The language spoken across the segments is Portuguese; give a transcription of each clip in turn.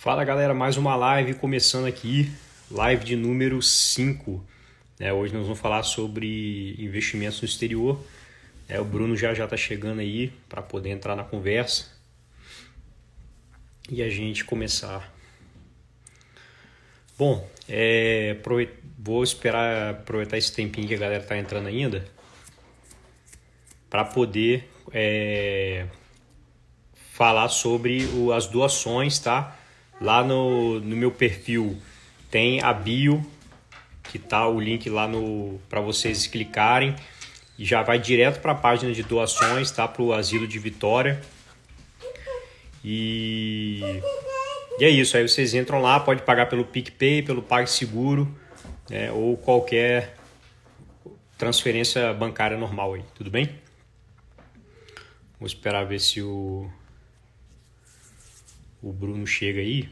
Fala galera, mais uma live começando aqui, live de número 5. É, hoje nós vamos falar sobre investimentos no exterior. É, o Bruno já já está chegando aí para poder entrar na conversa e a gente começar. Bom, é, vou esperar aproveitar esse tempinho que a galera está entrando ainda para poder é, falar sobre o, as doações, tá? Lá no, no meu perfil tem a bio, que tá o link lá no para vocês clicarem e já vai direto para a página de doações, tá? Para o Asilo de Vitória. E... e é isso, aí vocês entram lá, pode pagar pelo PicPay, pelo PagSeguro, né? ou qualquer transferência bancária normal aí, tudo bem? Vou esperar ver se o o Bruno chega aí.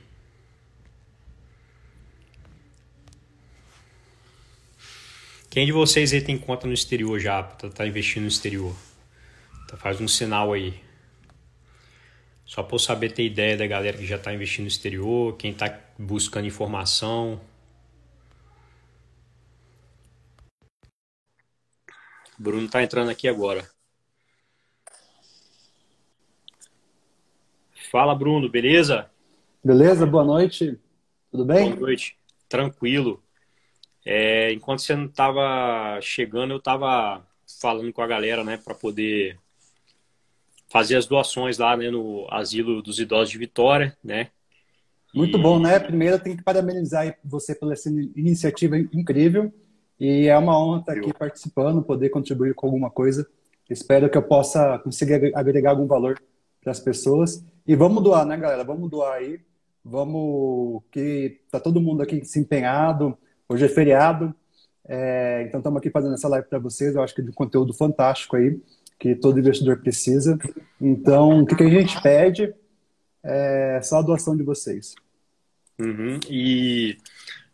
Quem de vocês aí tem conta no exterior já? Tá, tá investindo no exterior? Tá, faz um sinal aí. Só para eu saber ter ideia da galera que já está investindo no exterior, quem está buscando informação. Bruno está entrando aqui agora. Fala, Bruno, beleza? Beleza, boa noite. Tudo bem? Boa noite. Tranquilo. É, enquanto você não estava chegando, eu estava falando com a galera, né, para poder fazer as doações lá, né, no Asilo dos Idosos de Vitória, né? Muito e... bom, né? Primeiro, eu tenho que parabenizar você pela essa iniciativa incrível e é uma honra estar aqui participando, poder contribuir com alguma coisa. Espero que eu possa conseguir agregar algum valor para as pessoas. E vamos doar, né, galera? Vamos doar aí. Vamos que tá todo mundo aqui se empenhado. Hoje é feriado, é, então estamos aqui fazendo essa live para vocês. Eu acho que é de um conteúdo fantástico aí que todo investidor precisa. Então, o que, que a gente pede é só a doação de vocês. Uhum. E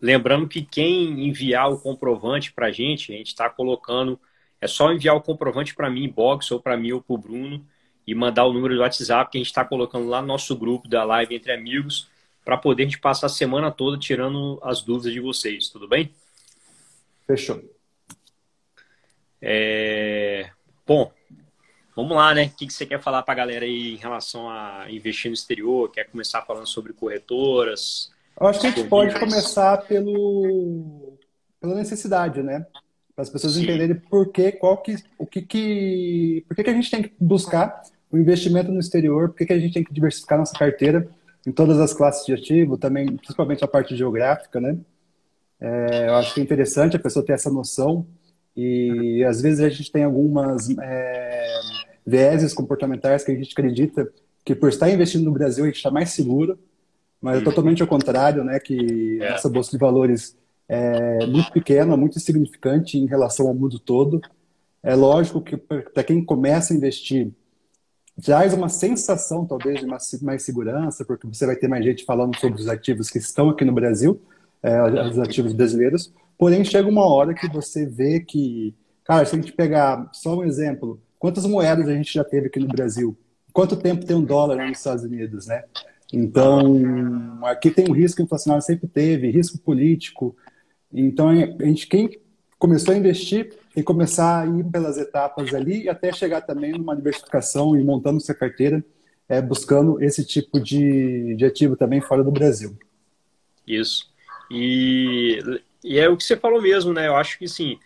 lembrando que quem enviar o comprovante para a gente, a gente está colocando, é só enviar o comprovante para mim, box ou para mim ou para o Bruno e mandar o número do WhatsApp que a gente está colocando lá no nosso grupo da live entre amigos para poder a gente passar a semana toda tirando as dúvidas de vocês, tudo bem? Fechou. É... Bom, vamos lá, né? O que você quer falar para a galera aí em relação a investir no exterior? Quer começar falando sobre corretoras? Eu acho que a gente pode começar pelo... pela necessidade, né? Para as pessoas Sim. entenderem por que, qual que, o que que, por que, que a gente tem que buscar o investimento no exterior, por que, que a gente tem que diversificar nossa carteira em todas as classes de ativo, também, principalmente a parte geográfica, né? É, eu acho que é interessante a pessoa ter essa noção e às vezes a gente tem algumas é, vieses comportamentais que a gente acredita que por estar investindo no Brasil a gente está mais seguro, mas é uhum. totalmente ao contrário, né? Que é. essa bolsa de valores é muito pequena, muito insignificante em relação ao mundo todo. É lógico que para quem começa a investir traz uma sensação, talvez, de mais, mais segurança, porque você vai ter mais gente falando sobre os ativos que estão aqui no Brasil, é, os ativos brasileiros. Porém, chega uma hora que você vê que, cara, se a gente pegar só um exemplo, quantas moedas a gente já teve aqui no Brasil? Quanto tempo tem um dólar nos Estados Unidos, né? Então, aqui tem um risco inflacionário, sempre teve, risco político. Então, a gente, quem começou a investir e começar a ir pelas etapas ali até chegar também numa diversificação e montando sua carteira, é, buscando esse tipo de, de ativo também fora do Brasil. Isso. E, e é o que você falou mesmo, né? Eu acho que sim.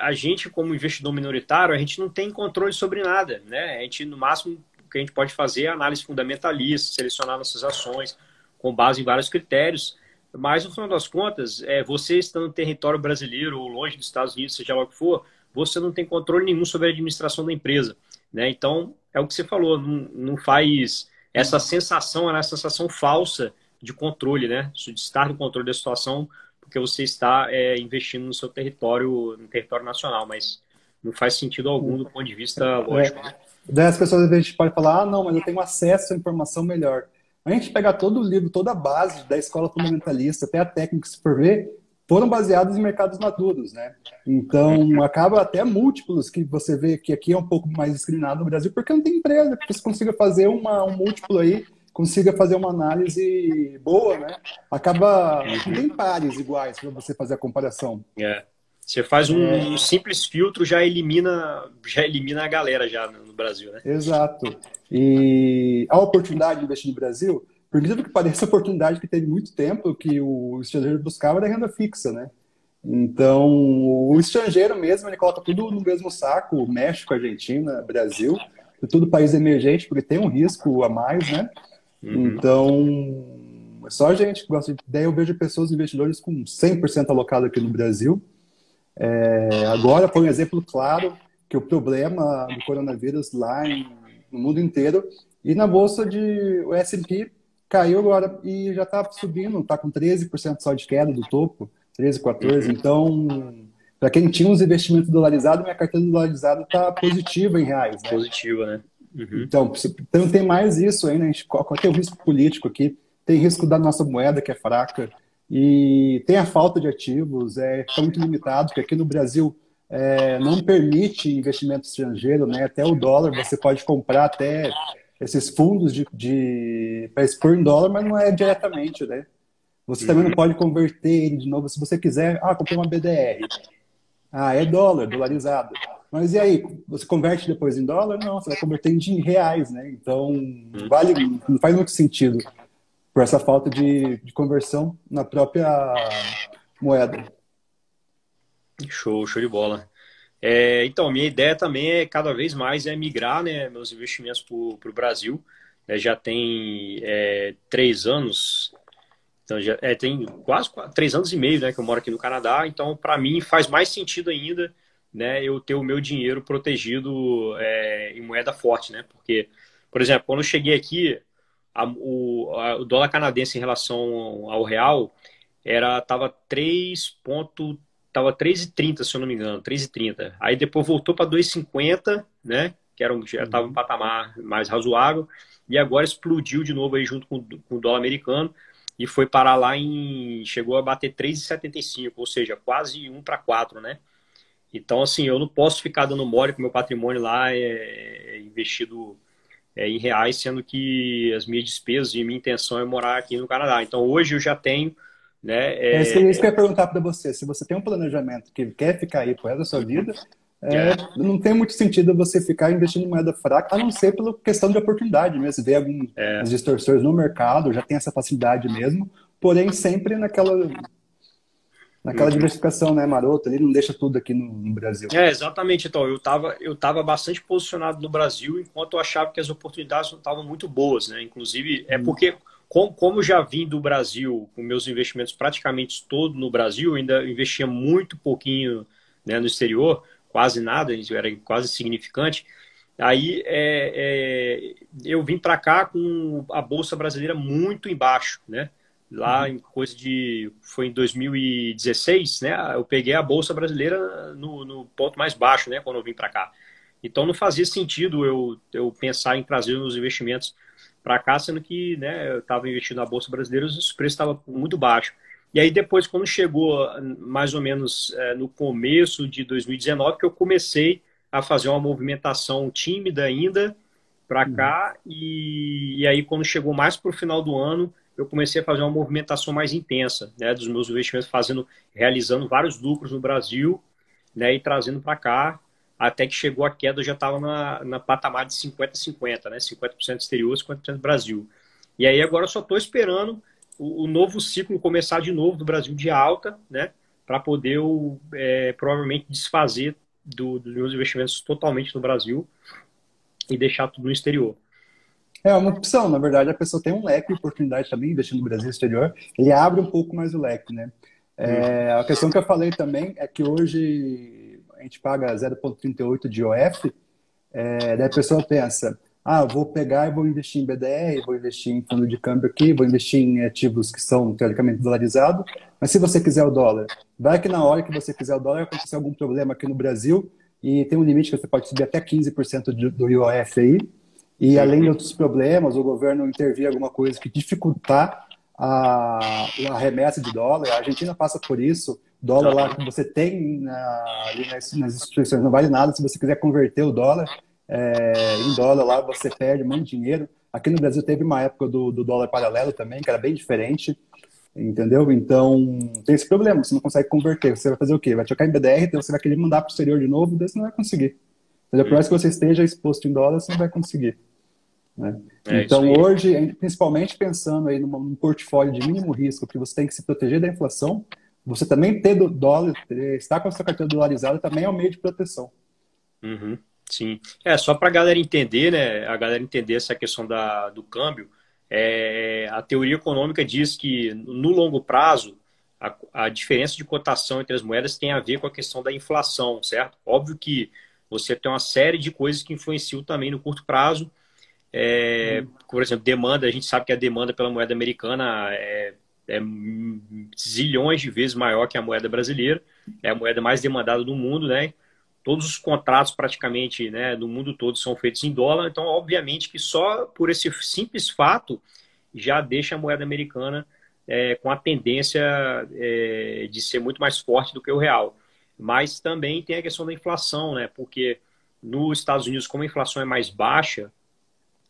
A gente, como investidor minoritário, a gente não tem controle sobre nada, né? A gente, no máximo, o que a gente pode fazer é análise fundamentalista, selecionar nossas ações com base em vários critérios, mas, no final das contas, é, você estando no território brasileiro ou longe dos Estados Unidos, seja lá o que for, você não tem controle nenhum sobre a administração da empresa. Né? Então, é o que você falou, não, não faz essa sensação, essa sensação falsa de controle, né? De estar no controle da situação, porque você está é, investindo no seu território, no território nacional, mas não faz sentido algum do ponto de vista é. lógico. É. Daí as pessoas às vezes podem falar, ah, não, mas eu tenho acesso à informação melhor a gente pegar todo o livro, toda a base da escola fundamentalista, até a técnica, se for ver, foram baseados em mercados maduros, né? Então, acaba até múltiplos que você vê que aqui é um pouco mais discriminado no Brasil, porque não tem empresa que você consiga fazer uma, um múltiplo aí consiga fazer uma análise boa, né? Acaba não tem pares iguais para você fazer a comparação. É. Você faz um, é... um, simples filtro, já elimina, já elimina a galera já no Brasil, né? Exato. E a oportunidade de investir no Brasil, por incrível que pareça, a oportunidade que teve muito tempo que o estrangeiro buscava era renda fixa, né? Então, o estrangeiro mesmo, ele coloca tudo no mesmo saco, México, Argentina, Brasil, tudo país emergente, porque tem um risco a mais, né? Uhum. Então, é só a gente que gosta de ideia. Eu vejo pessoas, investidores com 100% alocado aqui no Brasil, é, agora foi um exemplo claro que o problema do coronavírus lá em, no mundo inteiro e na bolsa de o S&P caiu agora e já está subindo, está com 13% só de queda do topo, 13, 14. Uhum. Então, para quem tinha uns investimentos dolarizados, minha carteira dolarizada está positiva em reais. Né? Positiva, né? Uhum. Então, então tem mais isso ainda. Gente, qual, qual é o risco político aqui? Tem risco da nossa moeda que é fraca. E tem a falta de ativos, é, está muito limitado, porque aqui no Brasil é, não permite investimento estrangeiro, né? Até o dólar você pode comprar até esses fundos de, de para expor em dólar, mas não é diretamente, né? Você também não pode converter ele de novo se você quiser. Ah, comprei uma BDR. Ah, é dólar, dolarizado. Mas e aí, você converte depois em dólar? Não, você vai converter em reais, né? Então, vale, não faz muito sentido por essa falta de, de conversão na própria moeda. Show, show de bola. É, então, minha ideia também é cada vez mais é migrar né, meus investimentos para o Brasil. É, já tem é, três anos, então já é, tem quase três anos e meio né, que eu moro aqui no Canadá. Então, para mim, faz mais sentido ainda né, eu ter o meu dinheiro protegido é, em moeda forte, né? Porque, por exemplo, quando eu cheguei aqui, a, o, a, o dólar canadense em relação ao real era tava 3 ponto tava 3,30, se eu não me engano, 3,30. Aí depois voltou para 2,50, né? Que era um, já estava um uhum. patamar mais razoável. E agora explodiu de novo aí junto com, com o dólar americano e foi parar lá em. chegou a bater 3,75, ou seja, quase 1 para 4, né? Então, assim, eu não posso ficar dando mole com meu patrimônio lá é, é investido é, em reais, sendo que as minhas despesas e minha intenção é morar aqui no Canadá. Então hoje eu já tenho. Né, é, é isso que eu ia perguntar para você. Se você tem um planejamento que quer ficar aí por resto da sua vida, é, não tem muito sentido você ficar investindo em moeda fraca, a não ser pela questão de oportunidade mesmo. Se vê algumas é. distorções no mercado, já tem essa facilidade mesmo, porém sempre naquela naquela uhum. diversificação, né, marota, ele não deixa tudo aqui no, no, Brasil. É, exatamente, então, eu estava eu tava bastante posicionado no Brasil, enquanto eu achava que as oportunidades não estavam muito boas, né, inclusive, é uhum. porque, como, como já vim do Brasil, com meus investimentos praticamente todos no Brasil, ainda investia muito pouquinho né, no exterior, quase nada, era quase significante, aí é, é, eu vim para cá com a Bolsa Brasileira muito embaixo, né, lá uhum. em coisa de foi em 2016 né eu peguei a bolsa brasileira no, no ponto mais baixo né quando eu vim para cá então não fazia sentido eu, eu pensar em trazer os investimentos para cá sendo que né eu estava investindo na bolsa brasileira os preços estavam muito baixos e aí depois quando chegou mais ou menos é, no começo de 2019 que eu comecei a fazer uma movimentação tímida ainda para uhum. cá e, e aí quando chegou mais para o final do ano eu comecei a fazer uma movimentação mais intensa, né, dos meus investimentos, fazendo, realizando vários lucros no Brasil, né, e trazendo para cá, até que chegou a queda, eu já estava na, na patamar de 50-50, né, 50% exterior, 50% Brasil. E aí agora eu só estou esperando o, o, novo ciclo começar de novo do Brasil de alta, né, para poder eu, é, provavelmente desfazer do, dos meus investimentos totalmente no Brasil e deixar tudo no exterior. É uma opção, na verdade, a pessoa tem um leque de oportunidade também, investindo no Brasil exterior, ele abre um pouco mais o leque, né? É, a questão que eu falei também é que hoje a gente paga 0,38 de OF, é, daí a pessoa pensa, ah, vou pegar e vou investir em BDR, vou investir em fundo de câmbio aqui, vou investir em ativos que são teoricamente dolarizados, mas se você quiser o dólar, vai que na hora que você quiser o dólar acontecer algum problema aqui no Brasil e tem um limite que você pode subir até 15% do IOF aí, e além de outros problemas, o governo intervir alguma coisa que dificultar a, a remessa de dólar. A Argentina passa por isso. Dólar lá que você tem na, ali nas, nas, instituições não vale nada. Se você quiser converter o dólar é, em dólar lá, você perde muito dinheiro. Aqui no Brasil teve uma época do, do dólar paralelo também, que era bem diferente, entendeu? Então, tem esse problema, você não consegue converter. Você vai fazer o quê? Vai trocar em BDR, então você vai querer mandar para o exterior de novo, daí você não vai conseguir. Por mais que você esteja exposto em dólar, você não vai conseguir. Né? É então, hoje, principalmente pensando aí num, num portfólio de mínimo risco, que você tem que se proteger da inflação, você também ter dólar, estar com a sua carteira dolarizada também é um meio de proteção. Uhum, sim. É, só para a galera entender, né? A galera entender essa questão da, do câmbio, é, a teoria econômica diz que no longo prazo, a, a, diferença de cotação entre as moedas tem a ver com a questão da inflação, certo? Óbvio que você tem uma série de coisas que influenciam também no curto prazo. É. Por exemplo, demanda, a gente sabe que a demanda pela moeda americana é é zilhões de vezes maior que a moeda brasileira, é a moeda mais demandada do mundo, né? Todos os contratos praticamente né, no mundo todo são feitos em dólar, então obviamente que só por esse simples fato já deixa a moeda americana é, com a tendência é, de ser muito mais forte do que o real. Mas também tem a questão da inflação, né? Porque nos Estados Unidos, como a inflação é mais baixa,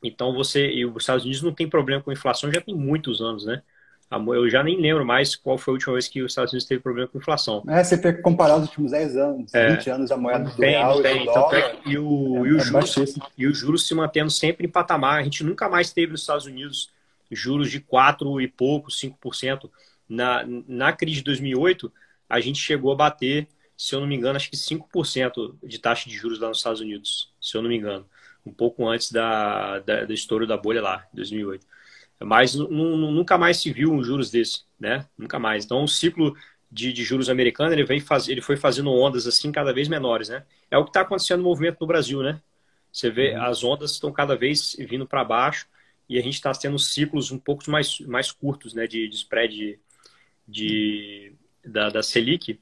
então você e os Estados Unidos não tem problema com inflação já tem muitos anos, né? Eu já nem lembro mais qual foi a última vez que os Estados Unidos teve problema com inflação. É, você tem que comparar os últimos 10 anos, é, 20 anos a moeda do real tem, e do dólar. É, e, o, é, e, o juros, e os juros se mantendo sempre em patamar. A gente nunca mais teve nos Estados Unidos juros de 4 e pouco, 5%. Na, na crise de 2008, a gente chegou a bater, se eu não me engano, acho que 5% de taxa de juros lá nos Estados Unidos, se eu não me engano. Um pouco antes da, da do estouro da bolha lá, 2008. Mas nunca mais se viu um juros desse, né? Nunca mais. Então, o ciclo de, de juros americano ele, veio faz, ele foi fazendo ondas assim cada vez menores, né? É o que está acontecendo no movimento no Brasil, né? Você vê, uhum. as ondas estão cada vez vindo para baixo e a gente está tendo ciclos um pouco mais, mais curtos, né? De, de spread de, de da, da Selic.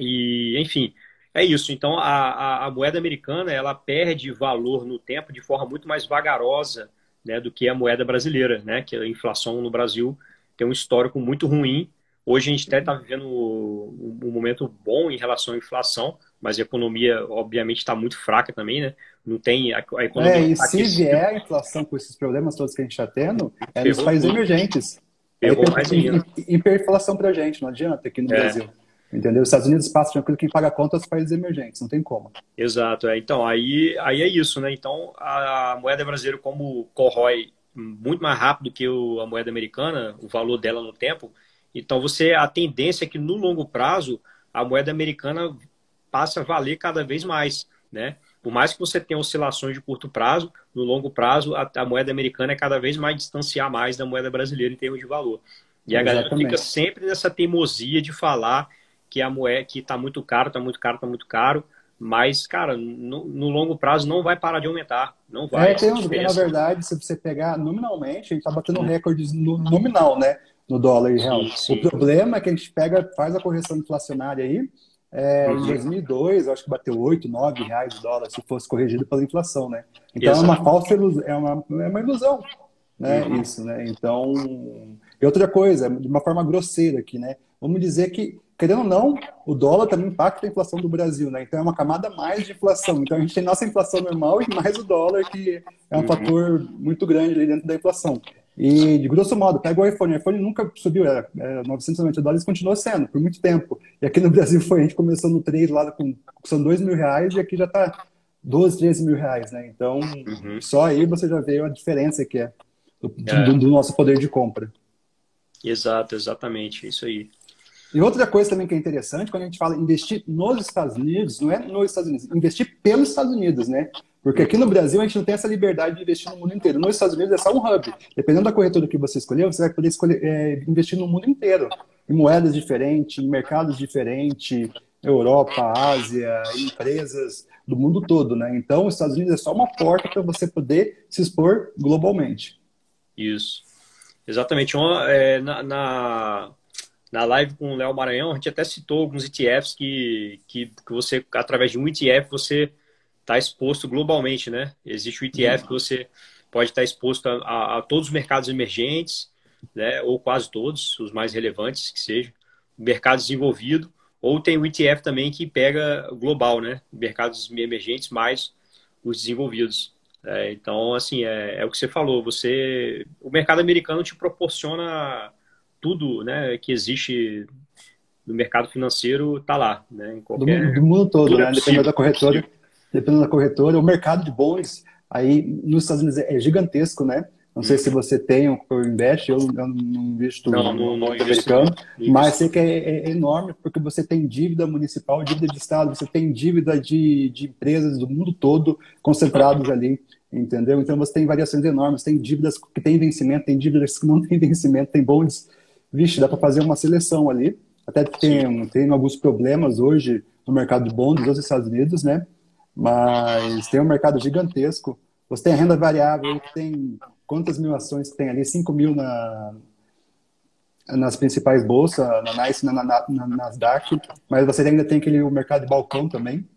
E, enfim, é isso. Então, a, a, a moeda americana ela perde valor no tempo de forma muito mais vagarosa né, do que a moeda brasileira, né, que a inflação no Brasil tem um histórico muito ruim. Hoje a gente até está vivendo um, um, momento bom em relação à inflação, mas a economia, obviamente, está muito fraca também, né? Não tem a, a economia. É, e tá se vier a inflação com esses problemas todos que a gente está tendo, é nos países emergentes. Pegou é, mais ainda. Hiperinflação para a gente, não adianta aqui no é. Brasil. Entendeu? Os Estados Unidos passam tranquilo, quem paga a conta é os países emergentes, não tem como. Exato, é. Então, aí, aí é isso, né? Então, a moeda brasileira, como corrói muito mais rápido que a moeda americana, o valor dela no tempo, então você, a tendência é que no longo prazo, a moeda americana passe a valer cada vez mais, né? Por mais que você tenha oscilações de curto prazo, no longo prazo, a, a moeda americana é cada vez mais distanciar mais da moeda brasileira em termos de valor. E a Exatamente. galera fica sempre nessa teimosia de falar que a moeda que está muito caro, está muito caro, está muito caro. Mas, cara, no, no, longo prazo não vai parar de aumentar. Não vai. É, tem, na verdade, se você pegar nominalmente, a gente está batendo recordes no, nominal, né? No dólar e real. Sim, sim. O problema é que a gente pega, faz a correção inflacionária aí. É, uhum. Em 2002, acho que bateu 8, 9 reais o dólar se fosse corrigido pela inflação, né? Então Exato. é uma falsa ilusão, é uma, é uma ilusão, né? Uhum. Isso, né? Então, e outra coisa, de uma forma grosseira aqui, né? Vamos dizer que querendo ou não, o dólar também impacta a inflação do Brasil, né? Então é uma camada mais de inflação. Então a gente tem nossa inflação normal e mais o dólar, que é um uhum. fator muito grande ali dentro da inflação. E, de grosso modo, pega o iPhone. O iPhone nunca subiu, era, era 990 dólares continuou sendo, por muito tempo. E aqui no Brasil foi, a gente começou no 3 lá com são 2 mil reais e aqui já está 12, 13 mil reais, né? Então, uhum. só aí você já vê a diferença que é do, é. do, do nosso poder de compra. Exato, exatamente, isso aí. E outra coisa também que é interessante, quando a gente fala investir nos Estados Unidos, não é nos Estados Unidos, investir pelos Estados Unidos, né? Porque aqui no Brasil a gente não tem essa liberdade de investir no mundo inteiro. Nos Estados Unidos é só um hub. Dependendo da corretora que você escolher, você vai poder escolher, é, investir no mundo inteiro. Em moedas diferentes, em mercados diferentes, Europa, Ásia, empresas do mundo todo, né? Então, os Estados Unidos é só uma porta para você poder se expor globalmente. Isso. Exatamente. Uma, é, na, na na live com o Léo Maranhão, a gente até citou alguns ETFs que, que, que você, através de um ETF, você está exposto globalmente, né? Existe o ETF que você pode estar exposto a, a, a, todos os mercados emergentes, né? Ou quase todos, os mais relevantes que sejam, mercado desenvolvido, ou tem o ETF também que pega global, né? Mercados emergentes mais os desenvolvidos. É, então, assim, é, é, o que você falou. Você, o mercado americano te proporciona tudo, né, que existe no mercado financeiro, tá lá, né, em qualquer... do, do mundo todo, né, dependendo da corretora, dependendo da corretora, o mercado de bons aí nos Estados Unidos é gigantesco, né? Não sei se você tem ou investe, eu, eu não invisto não, no não americano, mas sei que é, é, enorme porque você tem dívida municipal, dívida de estado, você tem dívida de, de empresas do mundo todo concentrados ali, entendeu? Então você tem variações enormes, tem dívidas que têm vencimento, tem dívidas que não têm vencimento, tem bondes. Vixe, dá para fazer uma seleção ali. Até tem, tem alguns problemas hoje no mercado de bondes dos Estados Unidos, né? Mas tem um mercado gigantesco. Você tem a renda variável, tem quantas mil ações tem ali? 5 mil na, nas principais bolsas, na NICE, na, na, na, Nasdaq, mas você ainda tem aquele o mercado de balcão também,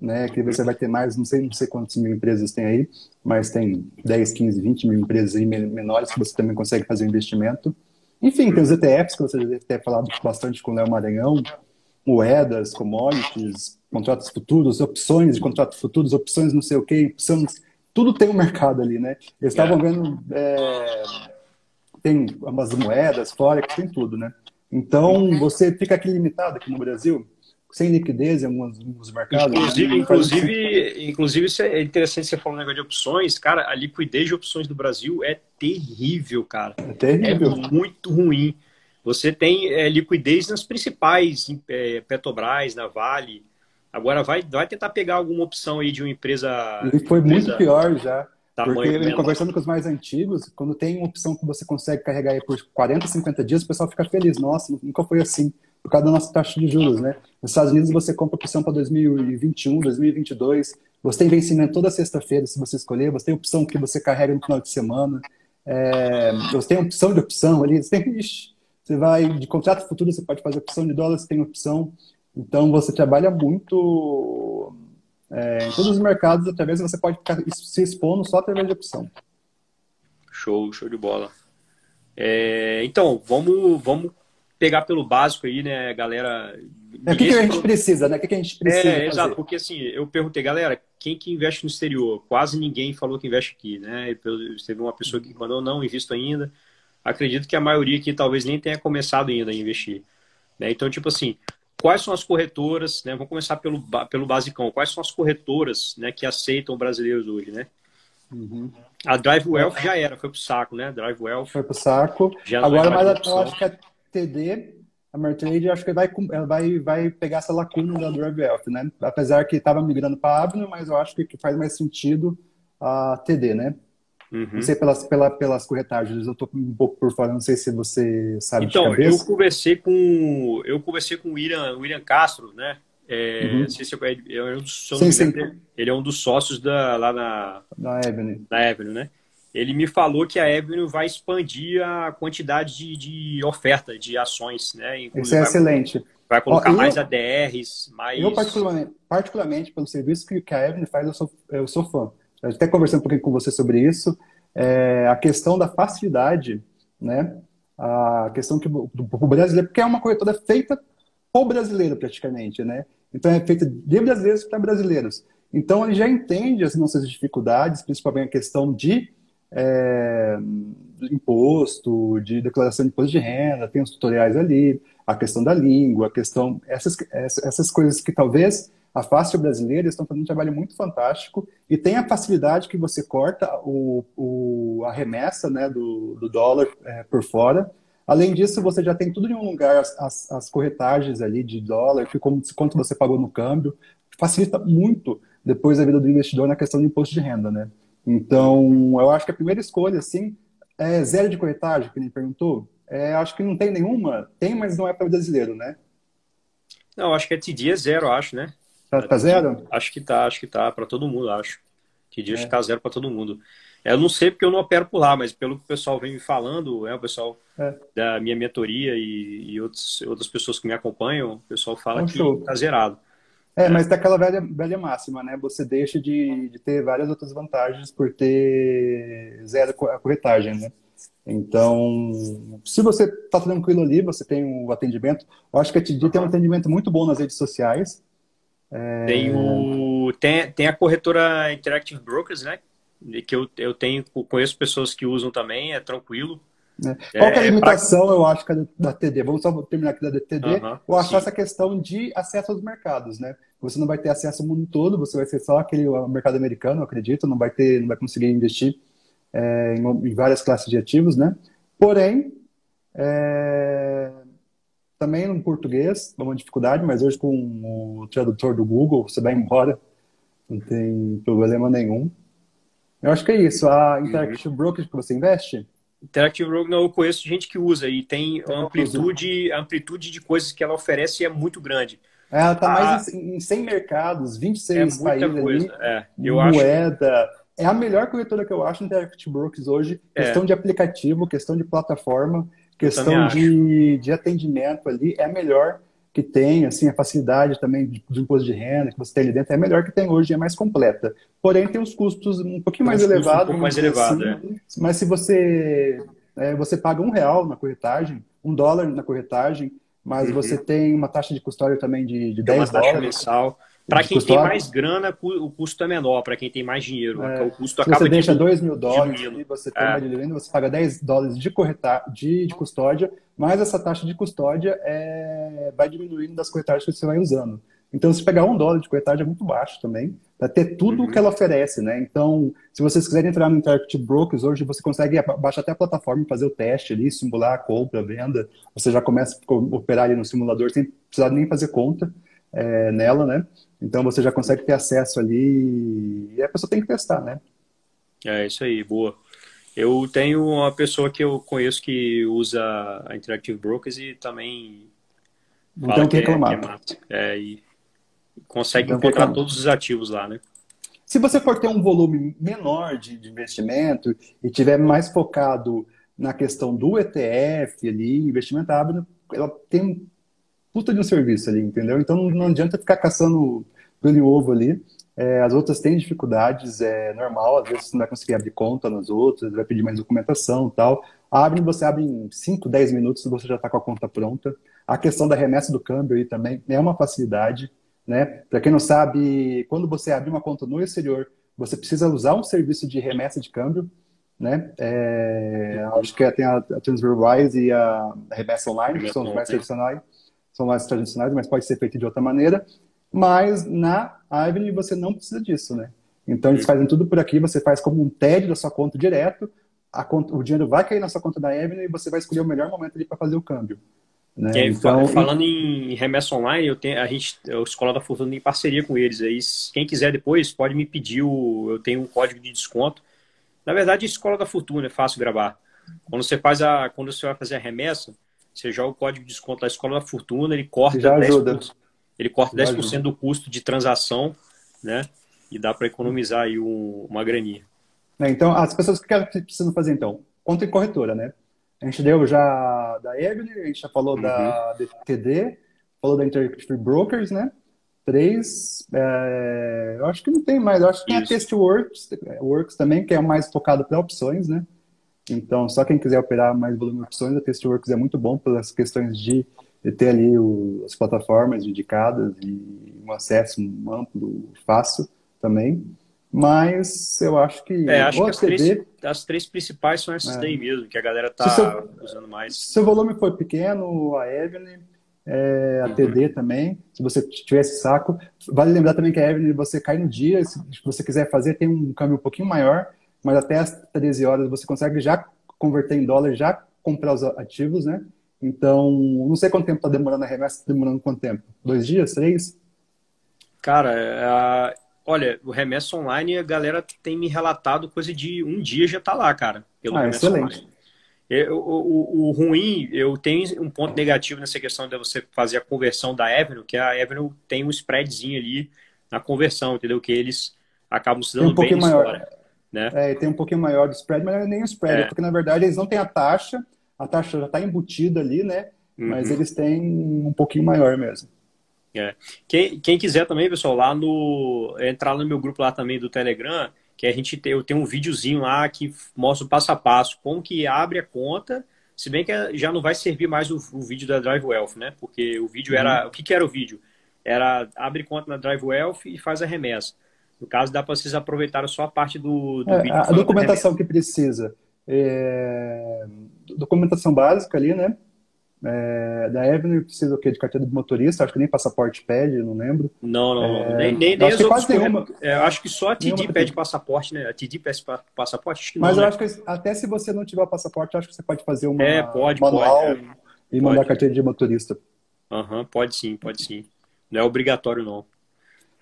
né, que você vai ter mais, não sei, não sei quantas mil empresas tem aí, mas tem 10, 15, 20 mil empresas aí menores que você também consegue fazer investimento. Enfim, tem os ETFs, que você deve ter falado bastante com o Léo Maranhão, moedas, commodities, contratos futuros, opções de contratos futuros, opções não sei o que, opções tudo tem um mercado ali, né? Eles estavam é. vendo. É, tem umas moedas, Forex, tem tudo, né? Então, você fica aqui limitado aqui no Brasil, sem liquidez em alguns, alguns mercados. Inclusive, né? inclusive, inclusive, isso é interessante você falar um negócio de opções. Cara, a liquidez de opções do Brasil é terrível, cara. É terrível. É muito ruim. Você tem é, liquidez nas principais, é, Petrobras, na Vale, Agora vai, vai tentar pegar alguma opção aí de uma empresa. E foi empresa muito pior já. Porque conversando com os mais antigos, quando tem uma opção que você consegue carregar aí por 40, 50 dias, o pessoal fica feliz. Nossa, nunca foi assim, por causa da nossa taxa de juros, né? Nos Estados Unidos você compra opção para 2021, 2022, você tem vencimento toda sexta-feira, se você escolher, você tem opção que você carrega no final de semana, é, você tem opção de opção ali, você tem, ixi, você vai de contrato futuro, você pode fazer opção de dólar, você tem opção. Então, você trabalha muito é, em todos os mercados, através você pode ficar se expondo só através de opção. Show, show de bola. É, então, vamos, vamos pegar pelo básico aí, né, galera? É, o que, que, a gente precisa, né? O que, que a gente precisa? É, exato, porque assim, eu perguntei, galera, quem que investe no exterior? Quase ninguém falou que investe aqui, né? Teve uma pessoa que mandou, não, invisto ainda. Acredito que a maioria aqui talvez nem tenha começado ainda a investir. Né? Então, tipo assim, quais são as corretoras, né? Vamos começar pelo, pelo basicão. Quais são as corretoras né, que aceitam brasileiros hoje, né? Uhum. A Drive Wealth já era, foi pro saco, né? Drive Wealth. Foi pro saco. Agora, mas eu acho que a TD, a Mertrade, acho que vai, vai, vai pegar essa lacuna da Drive Wealth, né? Apesar que estava migrando para a Avenue, mas eu acho que faz mais sentido a TD, né? Uhum. Não sei pelas, pela, pelas corretagens, eu estou um pouco por fora, não sei se você sabe Então, eu conversei com eu conversei com o William, William Castro, né? É, uhum. Não sei se é um dos, sim, sim. ele é um dos sócios da, lá na, na Avenue. Na Avenue, né? Ele me falou que a Avenue vai expandir a quantidade de, de oferta de ações, né? Inclusive, Isso é vai, excelente. Vai colocar Ó, mais ADRs, mais... Eu, particularmente, particularmente, pelo serviço que a Avenue faz, eu sou, eu sou fã até conversando um pouquinho com você sobre isso, é, a questão da facilidade, né? A questão que o brasileiro, porque é uma corretora feita o brasileiro praticamente, né? Então é feita de brasileiros para brasileiros. Então ele já entende as nossas dificuldades, principalmente a questão de é, imposto, de declaração de imposto de renda, tem os tutoriais ali, a questão da língua, a questão essas essas coisas que talvez a Fácil Brasileira estão fazendo um trabalho muito fantástico e tem a facilidade que você corta o, o, a remessa né, do, do dólar é, por fora. Além disso, você já tem tudo em um lugar, as, as, as corretagens ali de dólar, que como, quanto você pagou no câmbio, facilita muito depois a vida do investidor na questão do imposto de renda, né? Então, eu acho que a primeira escolha, assim, é zero de corretagem, que ele perguntou. É, acho que não tem nenhuma, tem, mas não é para brasileiro, né? Não, acho que é TD é zero, acho, né? Tá, tá zero? Acho que tá, acho que tá para todo mundo, acho. Que dia é. tá zero para todo mundo. Eu não sei porque eu não opero por lá, mas pelo que o pessoal vem me falando, é o pessoal é. da minha mentoria e, e outros, outras pessoas que me acompanham, o pessoal fala um que show. tá zerado. É, mas tem aquela velha, velha máxima, né? Você deixa de, de ter várias outras vantagens por ter zero a corretagem, né? Então, se você está tranquilo ali, você tem o um atendimento. Eu acho que a TD tem um atendimento muito bom nas redes sociais. É... Tem, o, tem, tem a corretora Interactive Brokers, né? que eu, eu tenho, conheço pessoas que usam também, é tranquilo. É. Qual é a limitação, pra... eu acho, é da TD? Vamos só terminar aqui da TD. Uhum, eu acho essa questão de acesso aos mercados, né? Você não vai ter acesso ao mundo todo, você vai ser só aquele mercado americano, eu acredito, não vai ter, não vai conseguir investir é, em, em, várias classes de ativos, né? Porém, é, também no português é uma dificuldade, mas hoje com o tradutor do Google você vai embora, não tem problema nenhum. Eu acho que é isso. A Interactive uhum. Broker que você investe? Interactive Broker, não, eu conheço gente que usa e tem amplitude, amplitude de coisas que ela oferece e é muito grande. É, ela está mais ah. em, em 100 mercados, 26 é países coisa. ali, é, eu moeda. Acho... É a melhor corretora que eu acho Interactive Brokers hoje. É. Questão de aplicativo, questão de plataforma, questão de, de atendimento ali. É a melhor que tem, assim, a facilidade também de, de imposto de renda que você tem ali dentro é melhor que tem hoje, é mais completa. Porém, tem os custos um pouquinho mais elevados. Um pouco mais elevado, assim, é. Mas se você, é, você paga um real na corretagem, um dólar na corretagem, mas uhum. você tem uma taxa de custódia também de, de 10 dólares. mensal. Para quem tem mais grana, o custo é menor. Para quem tem mais dinheiro, é, o custo acaba Você deixa 2 mil dólares e você tem é. uma dividendo, você paga 10 dólares de, correta, de, de custódia, mas essa taxa de custódia é, vai diminuindo das corretagens que você vai usando. Então, se pegar um dólar de corretagem é muito baixo também, para ter tudo o uhum. que ela oferece, né? Então, se vocês quiserem entrar no Interactive Brokers, hoje você consegue baixar até a plataforma, fazer o teste ali, simular a compra, a venda. Você já começa a operar ali no simulador sem precisar nem fazer conta é, nela, né? Então você já consegue ter acesso ali e a pessoa tem que testar, né? É isso aí, boa. Eu tenho uma pessoa que eu conheço que usa a Interactive Brokers e também não tem o que reclamar. É, é, e consegue então, encontrar todos os ativos lá, né? Se você for ter um volume menor de, de investimento e tiver mais focado na questão do ETF ali, investimento ela tem puta de um serviço ali, entendeu? Então não adianta ficar caçando pelo ovo ali. É, as outras têm dificuldades, é normal, às vezes você não vai conseguir abrir conta nas outras, vai pedir mais documentação tal. Abre, você abre em 5, 10 minutos, você já está com a conta pronta. A questão da remessa do câmbio aí também é uma facilidade, né? Para quem não sabe, quando você abre uma conta no exterior, você precisa usar um serviço de remessa de câmbio, né? É, acho que tem a, a TransferWise e a remessa online, que são os mais tradicionais são mais tradicionais, mas pode ser feito de outra maneira. Mas na Ivory você não precisa disso, né? Então eles fazem tudo por aqui, você faz como um TED da sua conta direto, conta, o dinheiro vai cair na sua conta da Avenue e você vai escolher o melhor momento ali para fazer o câmbio. Né? Aí, então, falando em remessa online, eu tenho, a gente, a Escola da Fortuna em parceria com eles. Aí, quem quiser depois pode me pedir, o, eu tenho um código de desconto. Na verdade, Escola da Fortuna é fácil gravar. Quando você faz a, quando você vai fazer a remessa, você joga o código de desconto da Escola da Fortuna, ele corta Já 10%, ele corta 10% do custo de transação, né? E dá para economizar aí um, uma graninha. É, então, as pessoas que precisam fazer então? Conta em corretora, né? A gente deu já da Ebony, a gente já falou uhum. da TD, falou da Interactive Brokers, né? Três, é, eu acho que não tem mais, eu acho que tem Isso. a Testworks Works também, que é mais focado para opções, né? Então, só quem quiser operar mais volume de opções, a Testworks é muito bom pelas questões de ter ali o, as plataformas dedicadas e um acesso amplo, fácil também. Mas eu acho que. É, acho que as, TV, três, as três principais são essas é. daí mesmo, que a galera tá seu, usando mais. Se o volume for pequeno, a Evelyn, é, a uhum. TD também, se você tiver esse saco. Vale lembrar também que a Evelyn você cai no dia, se você quiser fazer, tem um câmbio um pouquinho maior mas até as 13 horas você consegue já converter em dólar, já comprar os ativos, né? Então, não sei quanto tempo está demorando a remessa, está demorando quanto tempo? Dois dias? Três? Cara, é, olha, o remessa online, a galera tem me relatado coisa de um dia já está lá, cara. Pelo ah, excelente. Eu, o, o, o, ruim, eu tenho um ponto negativo nessa questão de você fazer a conversão da Avenue, que a Avenue tem um spreadzinho ali na conversão, entendeu? Que eles acabam se dando um bem maior. Fora. Né? É, tem um pouquinho maior do spread, mas não é nem o spread, é. porque na verdade eles não têm a taxa, a taxa já está embutida ali, né? Uhum. Mas eles têm um pouquinho maior mesmo. É. Quem, quem quiser também, pessoal, lá no. entrar no meu grupo lá também do Telegram, que a gente tem, eu tenho um videozinho lá que mostra o passo a passo, como que abre a conta, se bem que já não vai servir mais o, o vídeo da Drive Wealth, né? Porque o vídeo era. Uhum. O que, que era o vídeo? Era abre conta na Drive Wealth e faz a remessa. No caso, dá para vocês aproveitarem só a parte do, do é, vídeo. A documentação que precisa. É... Documentação básica ali, né? É, da Evelyn precisa o quê? De carteira de motorista? Acho que nem passaporte pede, não lembro. Não, não, é, nem, nem, nem acho quase nenhuma. É, acho que só a TD pede passaporte, né? A TD pede passaporte. Mas não, eu né? acho que até se você não tiver o passaporte, acho que você pode fazer uma é, pode, manual pode, é. e mandar pode. carteira de motorista. Aham, uhum, pode sim, pode sim. Não é obrigatório, não.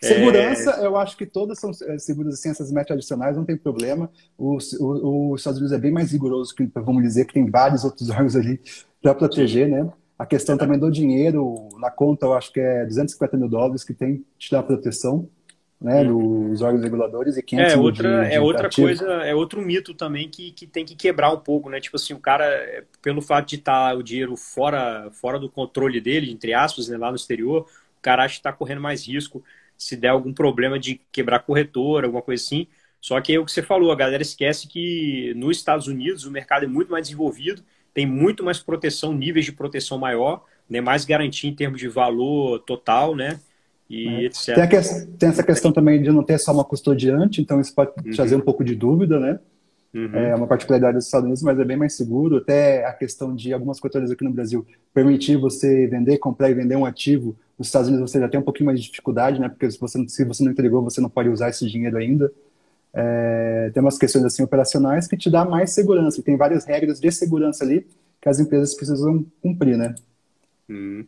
Segurança, é... eu acho que todas são é, seguras assim, essas metas adicionais não tem problema. O, o, os Estados Unidos é bem mais rigoroso que, vamos dizer, que tem vários outros órgãos ali para proteger, né? A questão também do dinheiro, na conta eu acho que é 250 mil dólares que tem que te dar proteção, né, hum. dos órgãos reguladores e 500 é outra de, de é outra ativo. coisa é outro mito também que, que tem que quebrar um pouco né tipo assim o cara pelo fato de estar tá o dinheiro fora fora do controle dele entre aspas né, lá no exterior o cara acha que está correndo mais risco se der algum problema de quebrar corretora alguma coisa assim só que é o que você falou a galera esquece que nos Estados Unidos o mercado é muito mais desenvolvido tem muito mais proteção, níveis de proteção maior, né, mais garantia em termos de valor total, né? E é. etc. Tem, que, tem, essa questão também de não ter só uma custodiante, então isso pode uhum. trazer um pouco de dúvida, né? Uhum. É uma particularidade dos Estados Unidos, mas é bem mais seguro. Até a questão de algumas corretoras aqui no Brasil permitir você vender, comprar e vender um ativo. Nos Estados Unidos você já tem um pouquinho mais de dificuldade, né? Porque se você, se você não entregou, você não pode usar esse dinheiro ainda. É, tem umas questões assim operacionais que te dá mais segurança. E tem várias regras de segurança ali que as empresas precisam cumprir, né? Hum.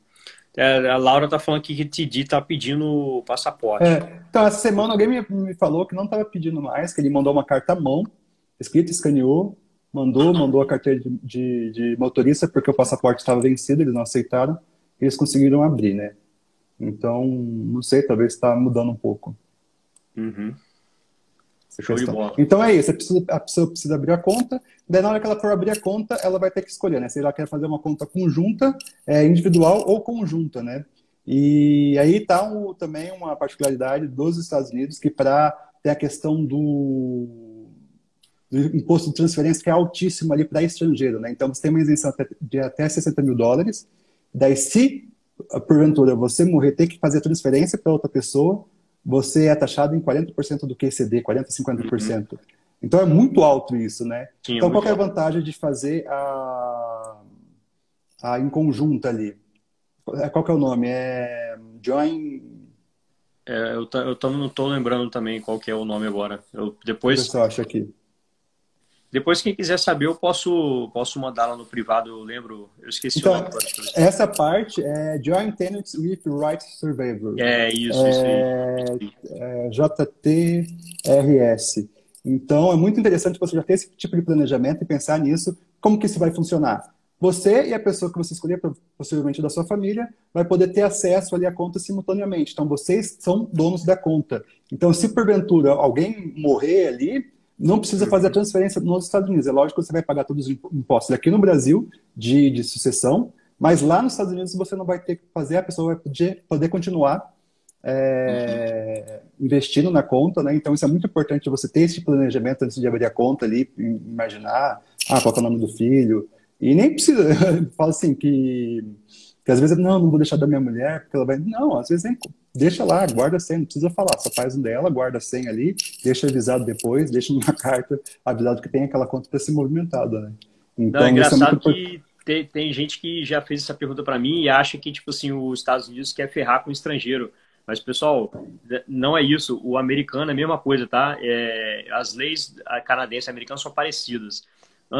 É, a Laura tá falando aqui que TD tá pedindo passaporte. É, então, essa semana alguém me, me falou que não estava pedindo mais, que ele mandou uma carta à mão, escrita, escaneou, mandou, mandou a carteira de, de, de motorista, porque o passaporte estava vencido, eles não aceitaram, eles conseguiram abrir, né? Então, não sei, talvez está mudando um pouco. Uhum. Show de bola. Então é isso, a pessoa, a pessoa, precisa abrir a conta, daí na hora que ela for abrir a conta, ela vai ter que escolher, né? Se ela quer fazer uma conta conjunta, é, individual ou conjunta, né? E aí está um, também uma particularidade dos Estados Unidos, que para ter a questão do, do, imposto de transferência, que é altíssimo ali para estrangeiro, né? Então você tem uma isenção de até 60 mil dólares, daí se porventura você morrer, ter que fazer transferência para outra pessoa, você é taxado em 40% do QCD, 40%, 50%. Uhum. Então é muito alto isso, né? Sim, é então qual é a vantagem de fazer a, a em conjunto ali? É, qual que é o nome? É Join... É, eu, eu não estou lembrando também qual que é o nome agora. Eu depois... Eu acho aqui. Depois, quem quiser saber, eu posso, posso mandar lá no privado, eu lembro, eu esqueci então, o nome. Essa parte é Joint Tenants with Rights Survivor. É, isso, é, isso É, JTRS. Então, é muito interessante você já ter esse tipo de planejamento e pensar nisso, como que isso vai funcionar. Você e a pessoa que você escolher, possivelmente da sua família, vai poder ter acesso ali à conta simultaneamente. Então, vocês são donos da conta. Então, se porventura alguém morrer ali, não precisa fazer a transferência nos Estados Unidos. É lógico que você vai pagar todos os impostos aqui no Brasil de, de sucessão, mas lá nos Estados Unidos você não vai ter que fazer, a pessoa vai poder, poder continuar é, uhum. investindo na conta, né? Então isso é muito importante você ter esse planejamento antes de abrir a conta ali, imaginar, ah, qual é o nome do filho. E nem precisa, fala assim, que, que às vezes, não, não vou deixar da minha mulher, porque ela vai. Não, às vezes nem deixa lá, guarda a senha, não precisa falar, só faz um dela, guarda a senha ali, deixa avisado depois, deixa numa carta avisado que tem aquela conta para ser movimentada, né? Então, não, é engraçado é muito... que tem, tem, gente que já fez essa pergunta para mim e acha que, tipo assim, os Estados Unidos quer ferrar com o estrangeiro. Mas, pessoal, não é isso. O americano é a mesma coisa, tá? É, as leis canadenses e americanas são parecidas.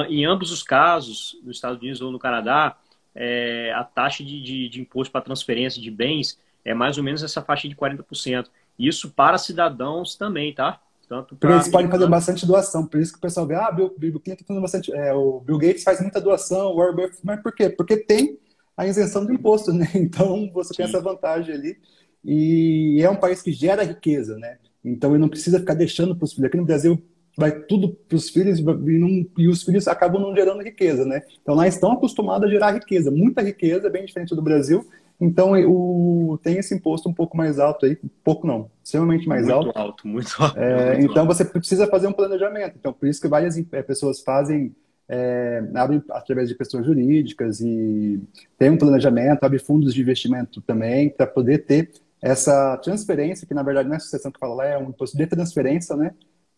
Em ambos os casos, nos Estados Unidos ou no Canadá, é, a taxa de, de, de imposto para transferência de bens é mais ou menos essa faixa de 40%. Isso para cidadãos também, tá? Tanto eles podem fazer bastante doação, por isso que o pessoal vê, ah, Bill, Bill Clinton tá fazendo bastante, é, o Bill Gates faz muita doação, o Warren Buffett, mas por quê? Porque tem a isenção do imposto, né? Então você Sim. tem essa vantagem ali e é um país que gera riqueza, né? Então ele não precisa ficar deixando para os filhos. Aqui no Brasil vai tudo para os filhos e, não, e, os filhos acabam não gerando riqueza, né? Então lá estão acostumados a gerar riqueza, muita riqueza, bem diferente do Brasil, então o, tem esse imposto um pouco mais alto aí, pouco não, extremamente mais muito alto. Muito alto, muito alto. É, muito então alto. você precisa fazer um planejamento. Então por isso que várias é, pessoas fazem, é, abrem através de pessoas jurídicas e tem um planejamento, abre fundos de investimento também para poder ter essa transferência, que na verdade não é sucessão que fala lá, é um imposto de transferência, né?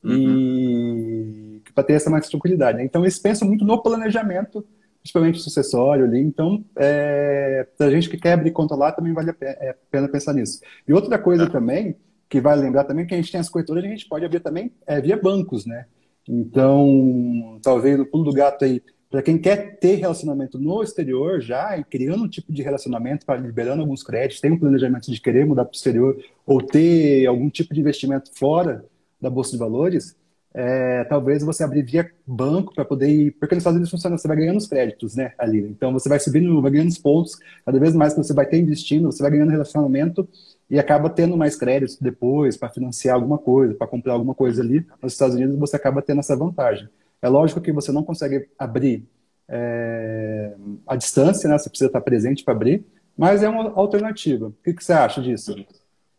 Uhum. E para ter essa mais tranquilidade. Né? Então, eles pensam muito no planejamento, principalmente sucessório ali. Então, é, para a gente que quer abrir conta lá, também vale a é, pena pensar nisso. E outra coisa uhum. também, que vale lembrar também, que a gente tem as corretoras, a gente pode abrir também é, via bancos, né? Então, talvez no pulo do gato aí, para quem quer ter relacionamento no exterior já, e criando um tipo de relacionamento, para liberando alguns créditos, tem um planejamento de querer mudar para o exterior, ou ter algum tipo de investimento fora da Bolsa de Valores, é, talvez você abrir via banco para poder ir, porque nos Estados Unidos funciona, você vai ganhando os créditos, né, ali. Então você vai subindo, vai ganhando os pontos, cada vez mais que você vai ter investindo, você vai ganhando relacionamento e acaba tendo mais créditos depois para financiar alguma coisa, para comprar alguma coisa ali. Nos Estados Unidos você acaba tendo essa vantagem. É lógico que você não consegue abrir é, à distância, né? Você precisa estar presente para abrir, mas é uma alternativa. O que, que você acha disso?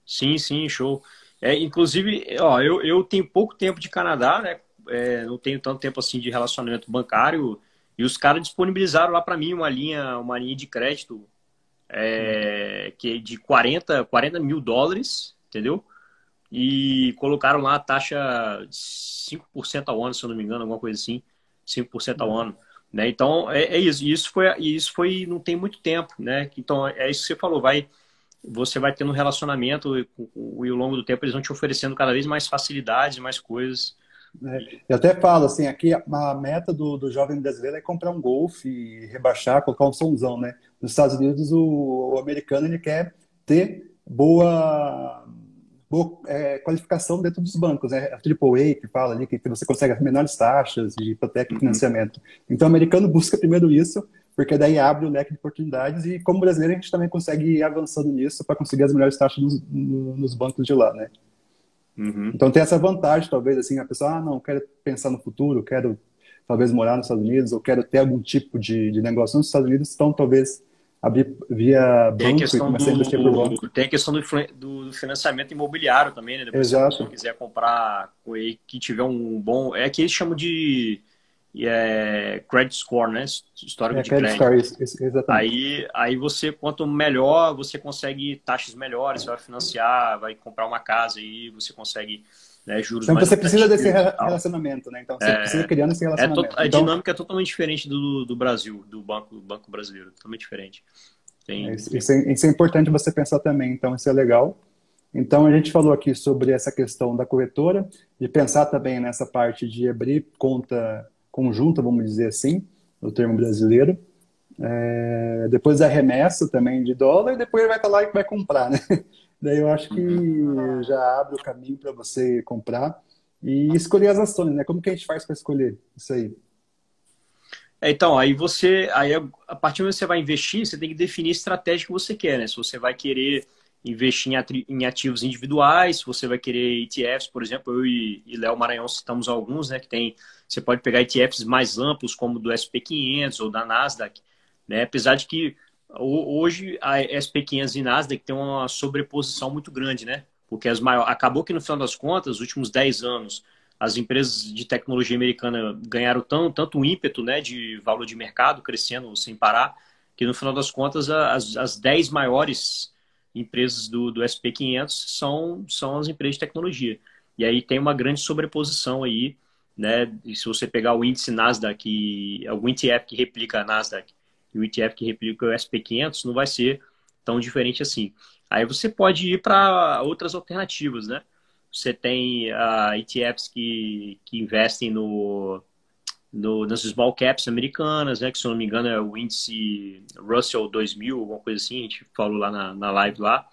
Sim, sim, show. É, inclusive, ó, eu, eu tenho pouco tempo de Canadá, né? É, não tenho tanto tempo assim de relacionamento bancário e os caras disponibilizaram lá para mim uma linha, uma linha de crédito é, que é de 40, 40 mil dólares, entendeu? E colocaram lá a taxa de 5% ao ano, se eu não me engano, alguma coisa assim, 5% ao ano. Né? Então, é, é isso. E isso foi, isso foi, não tem muito tempo, né? Então, é isso que você falou, vai, você vai tendo um relacionamento e, e ao longo do tempo eles vão te oferecendo cada vez mais facilidades, mais coisas. É, eu até falo assim, aqui a meta do, do jovem brasileiro é comprar um Golf e rebaixar, colocar um somzão, né? Nos Estados Unidos, o, o americano ele quer ter boa, boa é, qualificação dentro dos bancos, né? A AAA que fala ali que você consegue as menores taxas de hipoteca e uhum. financiamento. Então, o americano busca primeiro isso, porque daí abre o leque de oportunidades e, como brasileiro, a gente também consegue ir avançando nisso para conseguir as melhores taxas nos, nos bancos de lá, né? Uhum. Então tem essa vantagem, talvez, assim, a pessoa, ah, não, quero pensar no futuro, quero talvez morar nos Estados Unidos, ou quero ter algum tipo de, de negócio nos Estados Unidos, então talvez abrir via tem banco e começar a investir por banco. Tem a questão do, do financiamento imobiliário também, né? Depois, Exato. Se você quiser comprar, que tiver um bom... É que eles chamam de é, credit score, né? Histórico é, de crédito. Score, isso, exatamente. Aí, aí você, quanto melhor, você consegue taxas melhores, você vai financiar, vai comprar uma casa e você consegue né, juros então, mais você precisa desse relacionamento, né? Então você é, precisa criando esse é relacionamento. É a então, dinâmica é totalmente diferente do, do Brasil, do banco, do banco brasileiro, totalmente diferente. Tem... É, isso, é, isso é importante você pensar também, então isso é legal. Então a gente falou aqui sobre essa questão da corretora, de pensar também nessa parte de abrir conta conjunta, vamos dizer assim, no termo brasileiro. É, depois a remessa também de dólar e depois ele vai estar lá e vai comprar, né? Daí eu acho que já abre o caminho para você comprar e escolher as ações, né? Como que a gente faz para escolher isso aí? É, então, aí você, aí a partir do momento que você vai investir, você tem que definir a estratégia que você quer, né? Se você vai querer investir em ativos individuais, se você vai querer ETFs, por exemplo, eu e Léo Maranhão citamos alguns, né, que tem, você pode pegar ETFs mais amplos, como do SP500 ou da Nasdaq, né, apesar de que hoje a SP500 e Nasdaq tem uma sobreposição muito grande, né, porque as maiores, acabou que no final das contas, nos últimos 10 anos, as empresas de tecnologia americana ganharam tão, tanto ímpeto, né, de valor de mercado, crescendo sem parar, que no final das contas as, as 10 maiores empresas do, do SP500 são, são as empresas de tecnologia. E aí tem uma grande sobreposição aí, né? E se você pegar o índice Nasdaq, algum ETF que replica a Nasdaq e o ETF que replica o SP500, não vai ser tão diferente assim. Aí você pode ir para outras alternativas, né? Você tem uh, ETFs que, que investem no, no, nas small caps americanas, né, que se eu não me engano é o índice Russell 2000, alguma coisa assim, a gente falou lá na, na live lá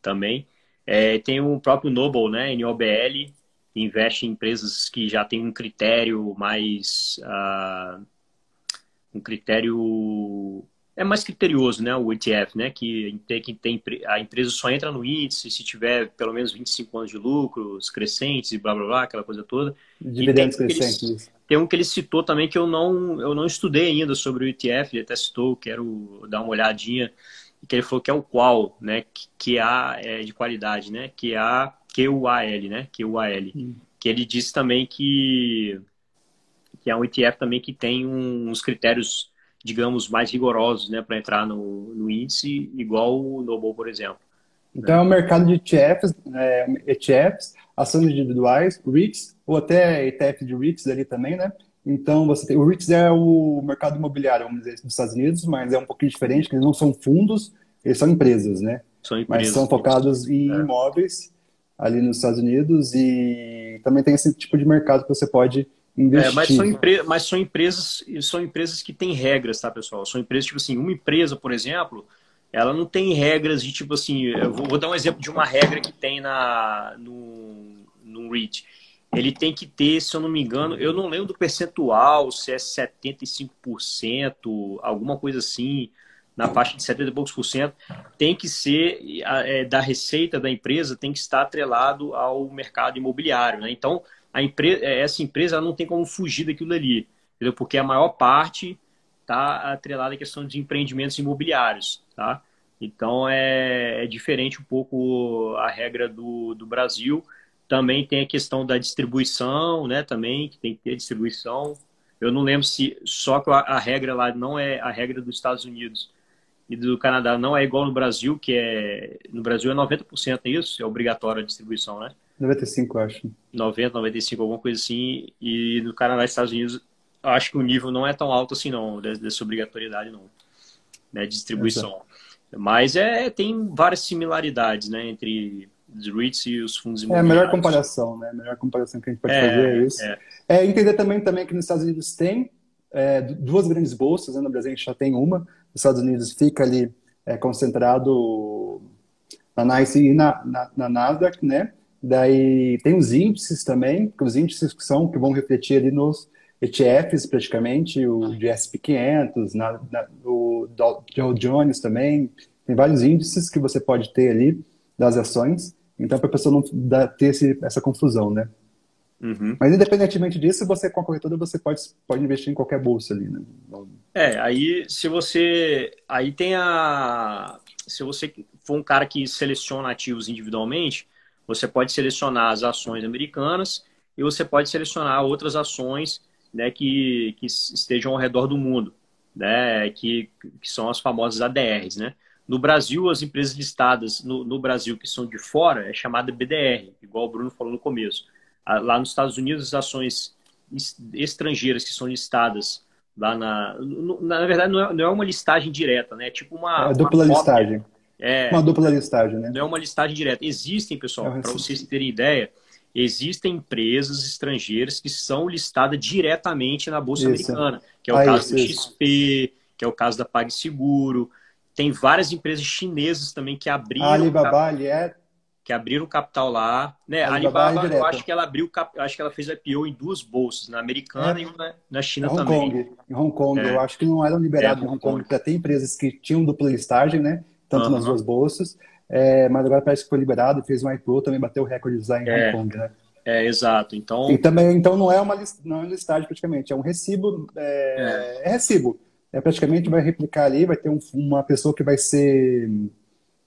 também. É, tem o próprio Noble, né, NOBL, que investe em empresas que já tem um critério mais... Uh, um critério é mais criterioso, né, o ETF, né, que tem que tem a empresa só entra no índice se tiver pelo menos 25 anos de lucros crescentes e blá blá blá, aquela coisa toda. Dividendos crescentes. Tem um que ele citou também que eu não, eu não estudei ainda sobre o ETF, ele até citou, quero dar uma olhadinha, que ele falou que é o qual, né? Que a é de qualidade, né? Que a QUAL, né? QUAL. Hum. Que ele disse também que, que é um ETF também que tem uns critérios, digamos, mais rigorosos, né? Para entrar no, no índice, igual o Noble, por exemplo. Então é um mercado de ETFs, é, ETFs, ações individuais, REITs, ou até ETF de REITs ali também, né? Então você tem, o REITs é o mercado imobiliário, vamos dizer, dos Estados Unidos, mas é um pouquinho diferente, que eles não são fundos, eles são empresas, né? São empresas, mas são focados em é. imóveis ali nos Estados Unidos e também tem esse tipo de mercado que você pode investir. É, mas, são empre... mas são empresas são empresas que têm regras, tá, pessoal? São empresas, tipo assim, uma empresa, por exemplo, ela não tem regras de tipo assim, eu vou, vou dar um exemplo de uma regra que tem na no, no REIT. Ele tem que ter, se eu não me engano, eu não lembro do percentual, se é 75%, alguma coisa assim, na faixa de 70 e poucos por cento, tem que ser, é, da receita da empresa, tem que estar atrelado ao mercado imobiliário. Né? Então, a empresa, essa empresa não tem como fugir daquilo ali, entendeu? porque a maior parte está atrelada à questão de empreendimentos imobiliários. Tá? Então é, é, diferente um pouco a regra do, do Brasil. Também tem a questão da distribuição, né? Também que tem que ter distribuição. Eu não lembro se só que a, a regra lá não é a regra dos Estados Unidos e do Canadá não é igual no Brasil, que é no Brasil é 90% é isso, é obrigatório a distribuição, né? 95, acho. 90, 95, alguma coisa assim. E no Canadá e Estados Unidos, acho que o nível não é tão alto assim, não, dessa obrigatoriedade, não, né, de distribuição. Exato. Mas é, tem várias similaridades, né, entre os REITs e os fundos imobiliários. É a melhor comparação, né? A melhor comparação que a gente pode é, fazer é isso. É. é. entender também, também que nos Estados Unidos tem é, duas grandes bolsas, né? no Brasil a gente já tem uma. Nos Estados Unidos fica ali é, concentrado na NICE e na, na, na Nasdaq, né? Daí tem os índices também, que os índices que são que vão refletir ali nos ETFs praticamente, o de SP500, na, na, o Dow Jones também, tem vários índices que você pode ter ali das ações, então para a pessoa não ter esse, essa confusão, né? Uhum. Mas independentemente disso, você com a corretora você pode, pode investir em qualquer bolsa ali, né? É, aí se você aí tem a se você for um cara que seleciona ativos individualmente, você pode selecionar as ações americanas e você pode selecionar outras ações né, que, que estejam ao redor do mundo, né, que, que são as famosas ADRs. Né? No Brasil, as empresas listadas no, no Brasil que são de fora é chamada BDR, igual o Bruno falou no começo. Lá nos Estados Unidos, as ações estrangeiras que são listadas lá na. Na, verdade, não é, não é uma listagem direta, né? É tipo uma. É dupla uma listagem. É, uma dupla listagem, né? Não é uma listagem direta. Existem, pessoal, é para vocês terem ideia, existem empresas estrangeiras que são listadas diretamente na Bolsa isso. Americana, que é o ah, caso isso, do XP, que é o caso da PagSeguro. Tem várias empresas chinesas também que abriram. A Alibaba, é que abriram capital lá, né? A Alibaba, Alibaba eu acho que ela abriu, acho que ela fez IPO em duas bolsas, na americana é. e na, na China Hong também. Kong. Em Hong Kong, é. eu acho que não eram liberados é, em Hong Kong, porque tem empresas que tinham dupla listagem, né? tanto uhum. nas duas bolsas, é, mas agora parece que foi liberado, fez um IPO, também bateu o recorde lá em é, Hong Kong, né? É, exato. Então, e também, então não é uma não é listagem praticamente, é um recibo, é, é. é recibo. É, praticamente vai replicar ali, vai ter um, uma pessoa que vai ser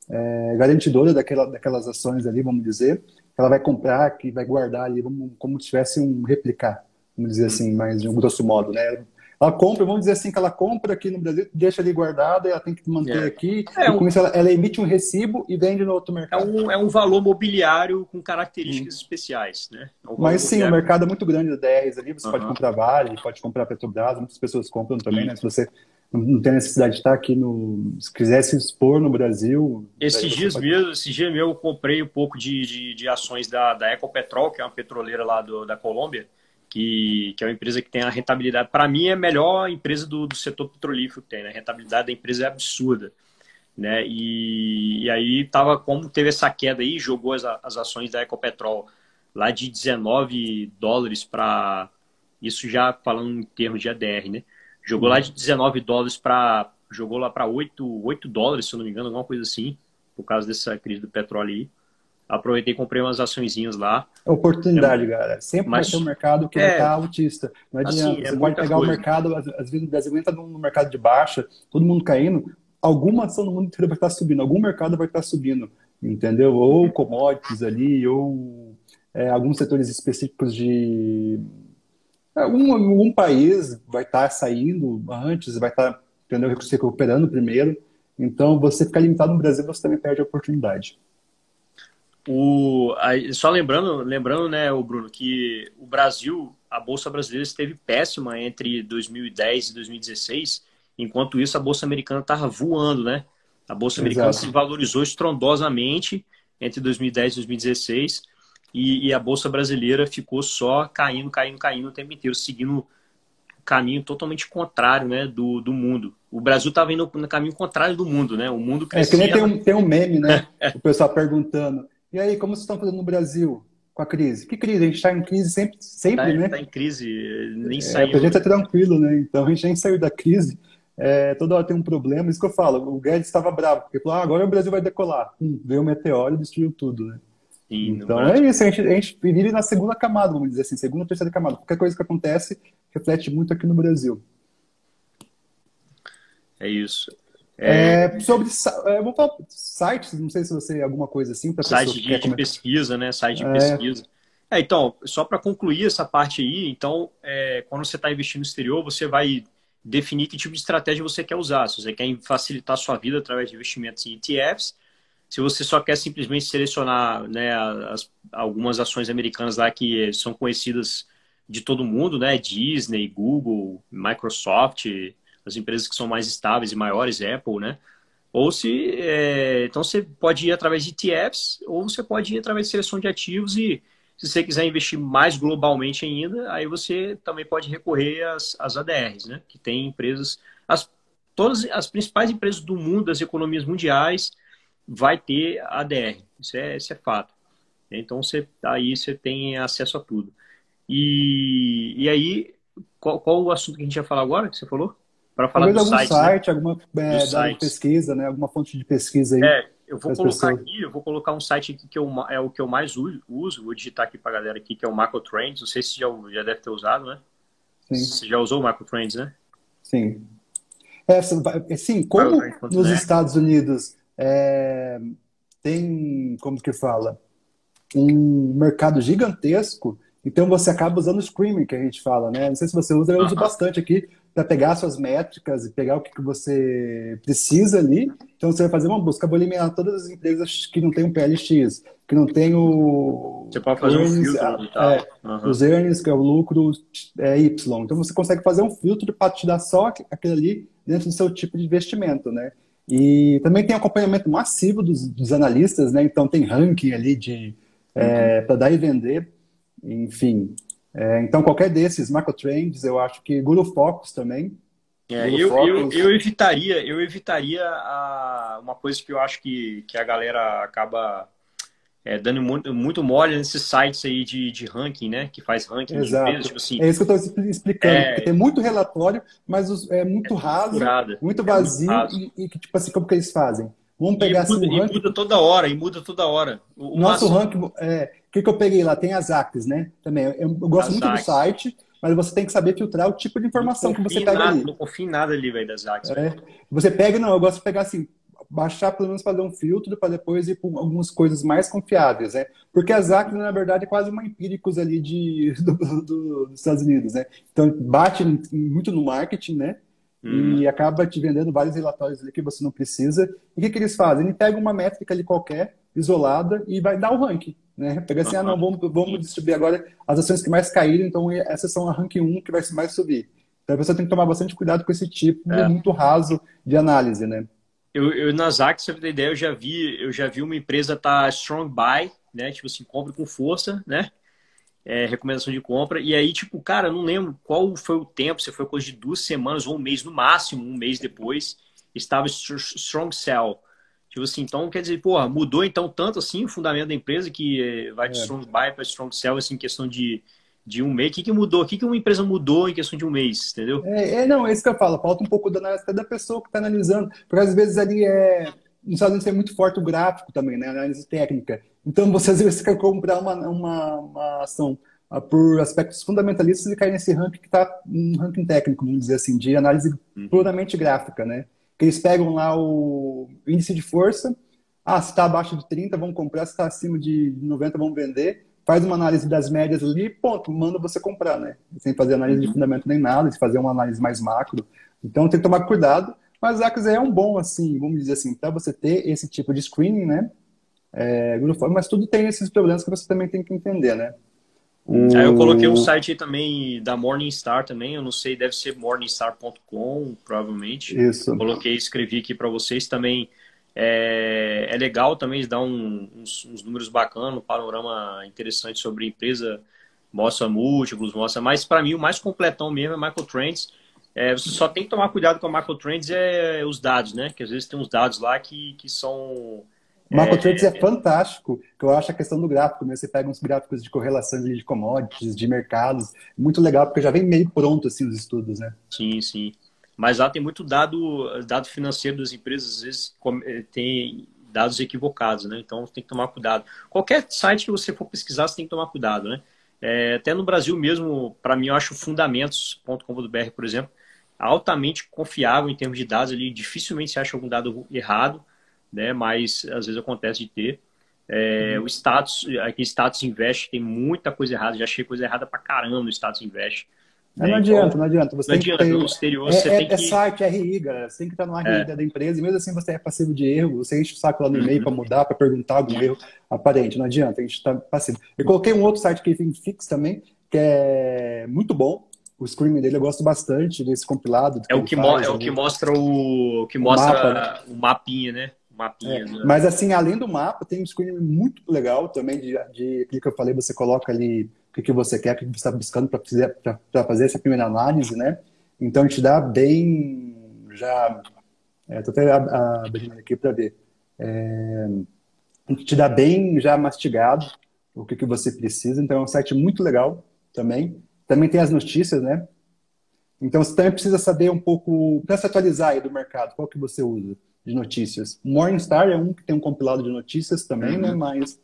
é, garantidora daquela, daquelas ações ali, vamos dizer, ela vai comprar, que vai guardar ali, vamos, como se tivesse um replicar, vamos dizer assim, mais de um grosso modo, né? Ela compra, vamos dizer assim, que ela compra aqui no Brasil, deixa ali guardada, ela tem que manter é. aqui, é, e com um... isso ela, ela, emite um recibo e vende no outro mercado. É um, é um valor mobiliário com características hum. especiais, né? É um Mas sim, o mercado é muito grande da 10 ali, você uhum. pode comprar Vale, pode comprar Petrobras, muitas pessoas compram também, né? Se você não tem necessidade de estar aqui no. Se quiser se expor no Brasil. Esses dias pode... mesmo, esses dias mesmo eu comprei um pouco de, de, de ações da, da Ecopetrol, que é uma petroleira lá do, da Colômbia que, que é uma empresa que tem a rentabilidade. Para mim, é a melhor empresa do, do setor petrolífero que tem. Né? A rentabilidade da empresa é absurda. Né? E, e aí, tava, como teve essa queda aí, jogou as, as ações da Ecopetrol lá de 19 dólares para. Isso já falando em termos de ADR, né? Jogou lá de 19 dólares para. Jogou lá para 8, 8 dólares, se eu não me engano, alguma coisa assim, por causa dessa crise do petróleo aí aproveitei e comprei umas açõezinhas lá. Oportunidade, é, galera. Sempre Mas, vai ter um mercado que é, está autista. Não assim, adianta. Assim, é você pode pegar coisa. o mercado, às, vezes o Brasil entra no mercado de baixa, todo mundo caindo, alguma ação no mundo inteiro vai estar subindo, algum mercado vai estar subindo, entendeu? Ou commodities ali, ou é, alguns setores específicos de. Algum, algum país vai estar saindo antes, vai estar entendeu, se recuperando primeiro. Então, você ficar limitado no Brasil, você também perde a oportunidade. O, só lembrando, lembrando, né, o Bruno, que o Brasil, a bolsa brasileira esteve péssima entre 2010 e 2016, enquanto isso a bolsa americana estava voando, né? A bolsa americana Exato. se valorizou estrondosamente entre 2010 e 2016 e, e, a bolsa brasileira ficou só caindo, caindo, caindo o tempo inteiro, seguindo o caminho totalmente contrário, né, do, do mundo. O Brasil estava indo no caminho contrário do mundo, né? O mundo crescia. É que nem tem um, tem um meme, né? o pessoal perguntando e aí, como vocês estão fazendo no Brasil com a crise? Que crise? A gente está em crise sempre, sempre tá, né? Está em crise, nem é, saiu. A gente é tranquilo, né? Então a gente nem saiu da crise. É, toda hora tem um problema, isso que eu falo. O Guedes estava bravo, porque falou, ah, agora o Brasil vai decolar. Hum, veio o meteoro e destruiu tudo, né? Sim, então é isso, a gente, a gente vive na segunda camada, vamos dizer assim, segunda ou terceira camada. Qualquer coisa que acontece reflete muito aqui no Brasil. É isso. É, é, sobre é, vou falar sites, não sei se você alguma coisa assim para site de, de pesquisa, né? Site de é. pesquisa. É, então, só para concluir essa parte aí, então, é, quando você está investindo no exterior, você vai definir que tipo de estratégia você quer usar. Se você quer facilitar a sua vida através de investimentos em ETFs, se você só quer simplesmente selecionar né, as, algumas ações americanas lá que são conhecidas de todo mundo, né? Disney, Google, Microsoft, as empresas que são mais estáveis e maiores, Apple, né? Ou se. É, então você pode ir através de ETFs, ou você pode ir através de seleção de ativos e se você quiser investir mais globalmente ainda, aí você também pode recorrer às, às ADRs, né? Que tem empresas. As, todas as principais empresas do mundo, das economias mundiais, vai ter ADR. Isso é, isso é fato. Então você aí você tem acesso a tudo. E, e aí, qual, qual o assunto que a gente ia falar agora, que você falou? Para falar Talvez do algum site, né? site né? alguma é, pesquisa, né? Alguma fonte de pesquisa aí. É, eu vou colocar pessoas. aqui, eu vou colocar um site aqui que eu, é o que eu mais uso, vou digitar aqui para a galera aqui, que é o Macro Trends. Não sei se já, já deve ter usado, né? Sim. Você já usou o Macro Trends, né? Sim. É, assim, como nos Estados Unidos é, tem, como que fala, um mercado gigantesco, então você acaba usando o screaming que a gente fala, né? Não sei se você usa, eu uso bastante aqui para pegar suas métricas e pegar o que, que você precisa ali. Então você vai fazer uma busca, vou eliminar todas as empresas que não tem um PLX, que não tem o. Você pode fazer earnings, um filtro e tal. É, uhum. Os earnings, que é o lucro é, Y. Então você consegue fazer um filtro para te dar só aquilo ali dentro do seu tipo de investimento, né? E também tem acompanhamento massivo dos, dos analistas, né? Então tem ranking ali de é, uhum. para dar e vender. Enfim, é, então qualquer desses macro trends, eu acho que Guru Focus também. É, eu, Focus... eu, eu, evitaria, eu evitaria a, uma coisa que eu acho que, que a galera acaba é, dando muito, muito mole nesses sites aí de, de ranking, né? Que faz ranking Exato. de empresas, tipo assim. É isso que eu estou explicando, é... tem muito relatório, mas é muito é raso, muito vazio, é muito e, e, tipo assim, como que eles fazem? Vamos pegar e muda, assim, ranking... e muda toda hora, e muda toda hora. O, Nosso ranking, é, o que, que eu peguei lá? Tem as ACs, né? Também. Eu, eu gosto as muito ACs. do site, mas você tem que saber filtrar o tipo de informação que você pega nada, ali. Não confio em nada ali, velho, das ACs. É. Você pega, não, eu gosto de pegar assim, baixar pelo menos fazer um filtro para depois ir para algumas coisas mais confiáveis, né? Porque as ACs, na verdade, é quase uma empíricos ali de, do, do, dos Estados Unidos, né? Então, bate muito no marketing, né? Hum. E acaba te vendendo vários relatórios ali que você não precisa. E o que, que eles fazem? Ele pega uma métrica ali qualquer, isolada, e vai dar o ranking. Né? Pega assim, ah, não, vamos, vamos distribuir agora as ações que mais caíram, então essas são a ranking 1 que vai mais subir. Então a pessoa tem que tomar bastante cuidado com esse tipo é. muito raso de análise, né? Eu, eu nas pra ter ideia, eu já vi, eu já vi uma empresa tá strong buy, né? Tipo assim, compra com força, né? É, recomendação de compra. E aí, tipo, cara, não lembro qual foi o tempo, se foi coisa de duas semanas ou um mês no máximo, um mês depois, estava strong sell. Tipo assim, então quer dizer, porra, mudou então tanto assim o fundamento da empresa que eh, vai de é. strong buy para strong sell, assim, em questão de, de um mês. O que, que mudou? O que, que uma empresa mudou em questão de um mês, entendeu? É, é não, é isso que eu falo. Falta um pouco da análise da pessoa que está analisando. Porque às vezes ali é. Nos Estados Unidos é muito forte o gráfico também, né? Análise técnica. Então você às vezes quer comprar uma, uma, uma ação ah, por aspectos fundamentalistas e cair nesse ranking que está um ranking técnico, vamos dizer assim, de análise uhum. puramente gráfica, né? que eles pegam lá o índice de força, ah, se está abaixo de 30, vamos comprar, se está acima de 90, vamos vender, faz uma análise das médias ali, ponto, manda você comprar, né? Sem fazer análise de uhum. fundamento nem nada, de fazer uma análise mais macro. Então tem que tomar cuidado, mas a é um bom, assim, vamos dizer assim, para você ter esse tipo de screening, né? É, mas tudo tem esses problemas que você também tem que entender, né? O... Aí eu coloquei um site aí também da Morningstar também, eu não sei, deve ser morningstar.com, provavelmente. Isso. Coloquei, escrevi aqui para vocês também. É, é, legal também, dá um, uns, uns, números bacanas, um panorama interessante sobre a empresa, mostra múltiplos, mostra, mas para mim o mais completão mesmo é Michael Trends. É, você só tem que tomar cuidado com a Michael Trends é os dados, né? Que às vezes tem uns dados lá que, que são Marco Trades é, é fantástico, que eu acho a questão do gráfico, né? Você pega uns gráficos de correlação de commodities, de mercados, muito legal, porque já vem meio pronto assim os estudos, né? Sim, sim. Mas lá tem muito dado, dado financeiro das empresas, às vezes eh, tem dados equivocados, né? Então tem que tomar cuidado. Qualquer site que você for pesquisar, você tem que tomar cuidado, né? É, até no Brasil mesmo, para mim, eu acho fundamentos.com.br, por exemplo, altamente confiável em termos de dados. Ali dificilmente se acha algum dado errado né? Mas às vezes acontece de ter. É, uhum. O status, aqui status invest tem muita coisa errada, já achei coisa errada pra caramba no status invest. Não, não adianta, então, não adianta. Você não adianta, ter... no exterior é, você é, tem que... É site, RI, galera. Você tem que estar no RI é. da empresa e mesmo assim você é passivo de erro, você enche o saco lá no e-mail uhum. para mudar, para perguntar algum erro aparente. Não adianta, a gente está passivo. Eu coloquei um outro site que é Fix também, que é muito bom. O screen dele eu gosto bastante desse compilado. É o que, faz, é o que mostra o, que mostra o, mapa, né? o mapinha, né? É, né? Mas assim, além do mapa, tem um screen muito legal também de, de que eu falei, você coloca ali o que, que você quer, o que você está buscando para fazer essa primeira análise, né? Então te dá bem já. Estou é, até abrindo aqui para ver. É, te dá bem já mastigado o que, que você precisa. Então é um site muito legal também. Também tem as notícias, né? Então você também precisa saber um pouco, para se atualizar aí do mercado, qual que você usa de notícias. Morningstar é um que tem um compilado de notícias também, né? uhum. né? Mas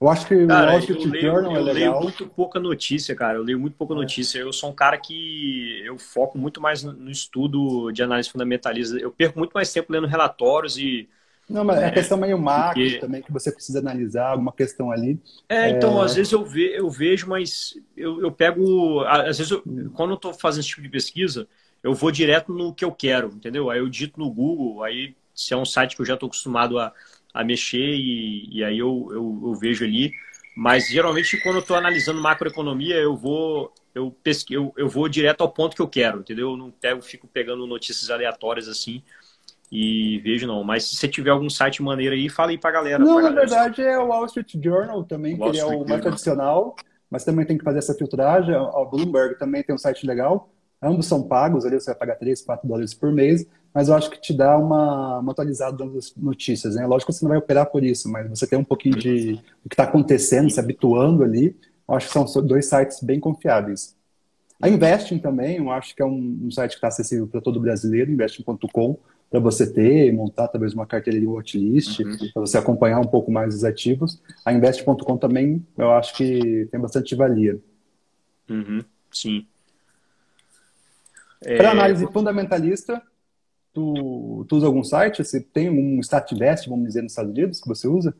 eu acho que cara, o Wall Street Journal é legal. Eu leio muito pouca notícia, cara. Eu leio muito pouca é. notícia. Eu sou um cara que eu foco muito mais no, estudo de análise fundamentalista. Eu perco muito mais tempo lendo relatórios e não, mas é, a questão meio macro porque... também, que você precisa analisar, alguma questão ali. É, então, é... às vezes eu, ve, eu vejo, mas eu, eu pego. Às vezes, eu, quando eu estou fazendo esse tipo de pesquisa, eu vou direto no que eu quero, entendeu? Aí eu dito no Google, aí se é um site que eu já estou acostumado a, a mexer e, e aí eu, eu, eu, vejo ali. Mas geralmente quando eu estou analisando macroeconomia, eu vou eu, pesque, eu, eu vou direto ao ponto que eu quero, entendeu? Eu não pego, fico pegando notícias aleatórias assim e vejo não. Mas se você tiver algum site maneiro aí, fala aí pra galera. Não, pra na galera. verdade é o Wall Street Journal também, Wall que é o mais tradicional, mas também tem que fazer essa filtragem. O Bloomberg também tem um site legal. Ambos são pagos, ali você vai pagar 3, 4 dólares por mês mas eu acho que te dá uma, uma atualizada das notícias, né? Lógico que você não vai operar por isso, mas você tem um pouquinho de o que está acontecendo, se habituando ali. Eu acho que são dois sites bem confiáveis. A Investing também, eu acho que é um, um site que está acessível para todo brasileiro, investing.com, para você ter, montar talvez uma carteira de watchlist, uhum. para você acompanhar um pouco mais os ativos. A Invest.com também, eu acho que tem bastante valia. Uhum. Sim. Para é... análise fundamentalista, Tu, tu usa algum site? Você tem um StatVest, vamos dizer, nos Estados Unidos que você usa?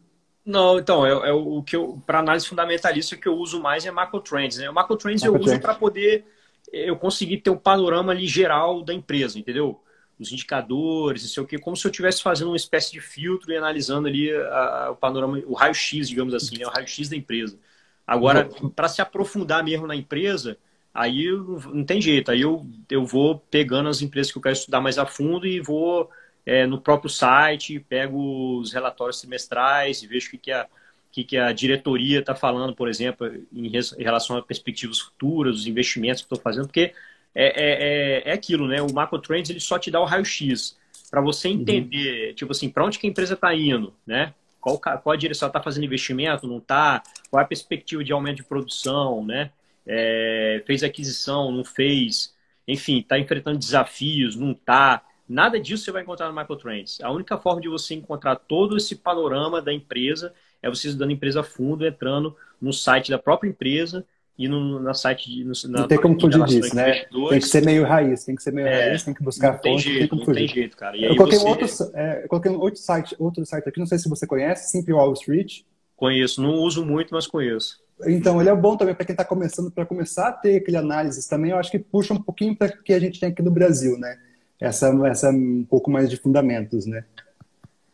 Não, então, é, é o que eu, para análise fundamentalista, o que eu uso mais é Macro Trends. Né? O Macro Trends Macro eu uso para poder eu conseguir ter um panorama ali geral da empresa, entendeu? Os indicadores, não sei o que, como se eu estivesse fazendo uma espécie de filtro e analisando ali a, a, o panorama, o raio-x, digamos assim, né? o raio-x da empresa. Agora, para se aprofundar mesmo na empresa, Aí não tem jeito, aí eu, eu vou pegando as empresas que eu quero estudar mais a fundo e vou é, no próprio site, pego os relatórios semestrais e vejo o que, que, a, que, que a diretoria está falando, por exemplo, em, em, relação a perspectivas futuras, os investimentos que estou fazendo, porque é, é, é, é, aquilo, né? O Macro Trends ele só te dá o raio-x para você uhum. entender, uhum. tipo assim, para onde que a empresa está indo, né? Qual, qual a direção? Está fazendo investimento? Não está? Qual é a perspectiva de aumento de produção, né? É, fez aquisição, não fez, enfim, está enfrentando desafios, não está. Nada disso você vai encontrar no Microtrends. A única forma de você encontrar todo esse panorama da empresa é você estudando a empresa a fundo, entrando no site da própria empresa e no na site de, no, na não tem como fugir disso, né? Tem que ser meio raiz, tem que ser meio é, raiz, tem que buscar não tem fonte, jeito, tem como fugir. Não tem jeito, cara. E eu coloquei, você... um outro, é, coloquei outro site, outro site aqui, não sei se você conhece, Simple Wall Street. Conheço, não uso muito, mas conheço. Então, ele é bom também para quem está começando, para começar a ter aquele análise também, eu acho que puxa um pouquinho para o que a gente tem aqui no Brasil, né? Essa, essa um pouco mais de fundamentos, né?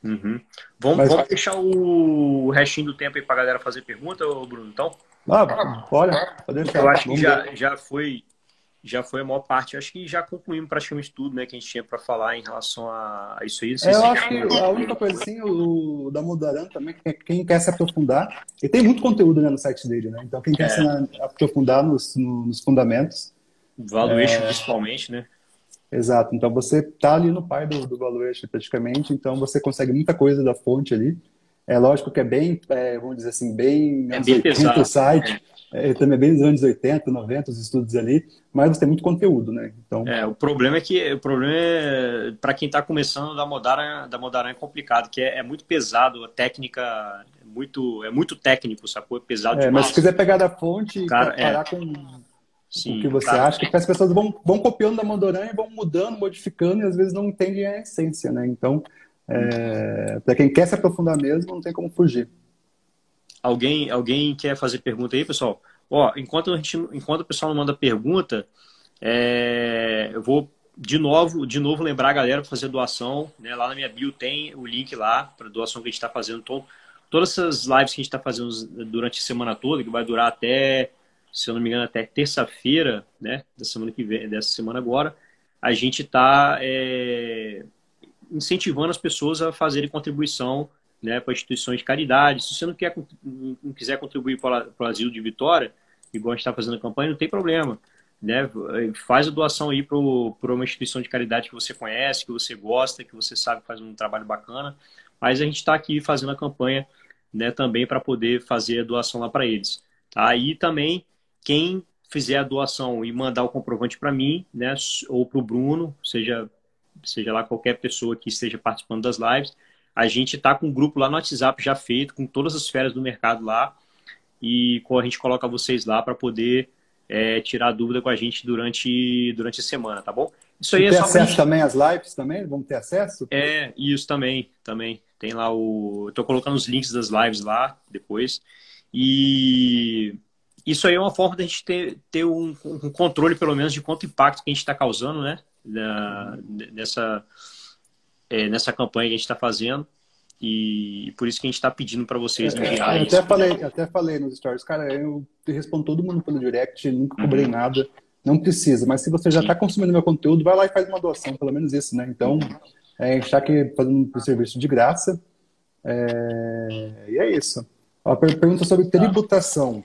Uhum. Vamos, Mas... vamos deixar o restinho do tempo aí para a galera fazer pergunta, Bruno, então? Ah, bora, pode deixar. Eu acho que já, já foi já foi a maior parte. Acho que já concluímos praticamente tudo né, que a gente tinha para falar em relação a, isso aí. É, eu acho que a única coisa assim, o da Mudaran também, quem quer se aprofundar, e tem muito conteúdo né, no site dele, né? Então quem quer é. se aprofundar nos, nos fundamentos. Valuation é... principalmente, né? Exato. Então você tá ali no par do, do valuation praticamente, então você consegue muita coisa da fonte ali. É lógico que é bem, é, vamos dizer assim, bem, é bem pesado. o site. É, também é bem dos anos 80, 90, os estudos ali, mas você tem muito conteúdo, né? Então... É, o problema é que o problema é, para quem está começando da Modara, da Modara é complicado, que é, é, muito pesado, a técnica é muito, é muito técnico, sacou? É pesado é, demais. Mas se quiser pegar da fonte e comparar é. com Sim, o que você cara... acha, que as pessoas vão, vão copiando da Mandoran e vão mudando, modificando, e às vezes não entendem a essência, né? Então, é, para quem quer se aprofundar mesmo, não tem como fugir. Alguém, alguém quer fazer pergunta aí, pessoal? Ó, enquanto, a gente, enquanto o pessoal não manda pergunta, é, eu vou de novo, de novo lembrar a galera para fazer doação. Né? Lá na minha bio tem o link lá para doação que a gente está fazendo. Então, todas essas lives que a gente está fazendo durante a semana toda, que vai durar até, se eu não me engano, até terça-feira, né? Da semana que vem, dessa semana agora, a gente está é, incentivando as pessoas a fazerem contribuição né, para instituições de caridade. Se você não, quer, não quiser contribuir para o asilo de Vitória, igual a gente está fazendo a campanha, não tem problema. Né? Faz a doação aí para uma instituição de caridade que você conhece, que você gosta, que você sabe que faz um trabalho bacana. Mas a gente está aqui fazendo a campanha né, também para poder fazer a doação lá para eles. Tá? E também, quem fizer a doação e mandar o comprovante para mim, né, ou para o Bruno, seja, seja lá qualquer pessoa que esteja participando das lives, a gente está com um grupo lá no WhatsApp já feito, com todas as férias do mercado lá, e a gente coloca vocês lá para poder é, tirar dúvida com a gente durante, durante a semana, tá bom? Isso aí e é tem acesso gente... também às lives também? Vamos ter acesso? É, isso também, também. Tem lá o. Estou colocando os links das lives lá depois. E isso aí é uma forma da gente ter, ter um, um controle, pelo menos, de quanto impacto que a gente está causando, né? Da, nessa, é, nessa campanha que a gente está fazendo. E por isso que a gente está pedindo para vocês é, enviar eu até falei, até falei nos stories, cara, eu respondo todo mundo pelo direct, nunca cobrei uhum. nada, não precisa. Mas se você já está consumindo meu conteúdo, vai lá e faz uma doação, pelo menos isso, né? Então, é, a gente está aqui fazendo um serviço de graça. É, e é isso. A pergunta sobre tributação.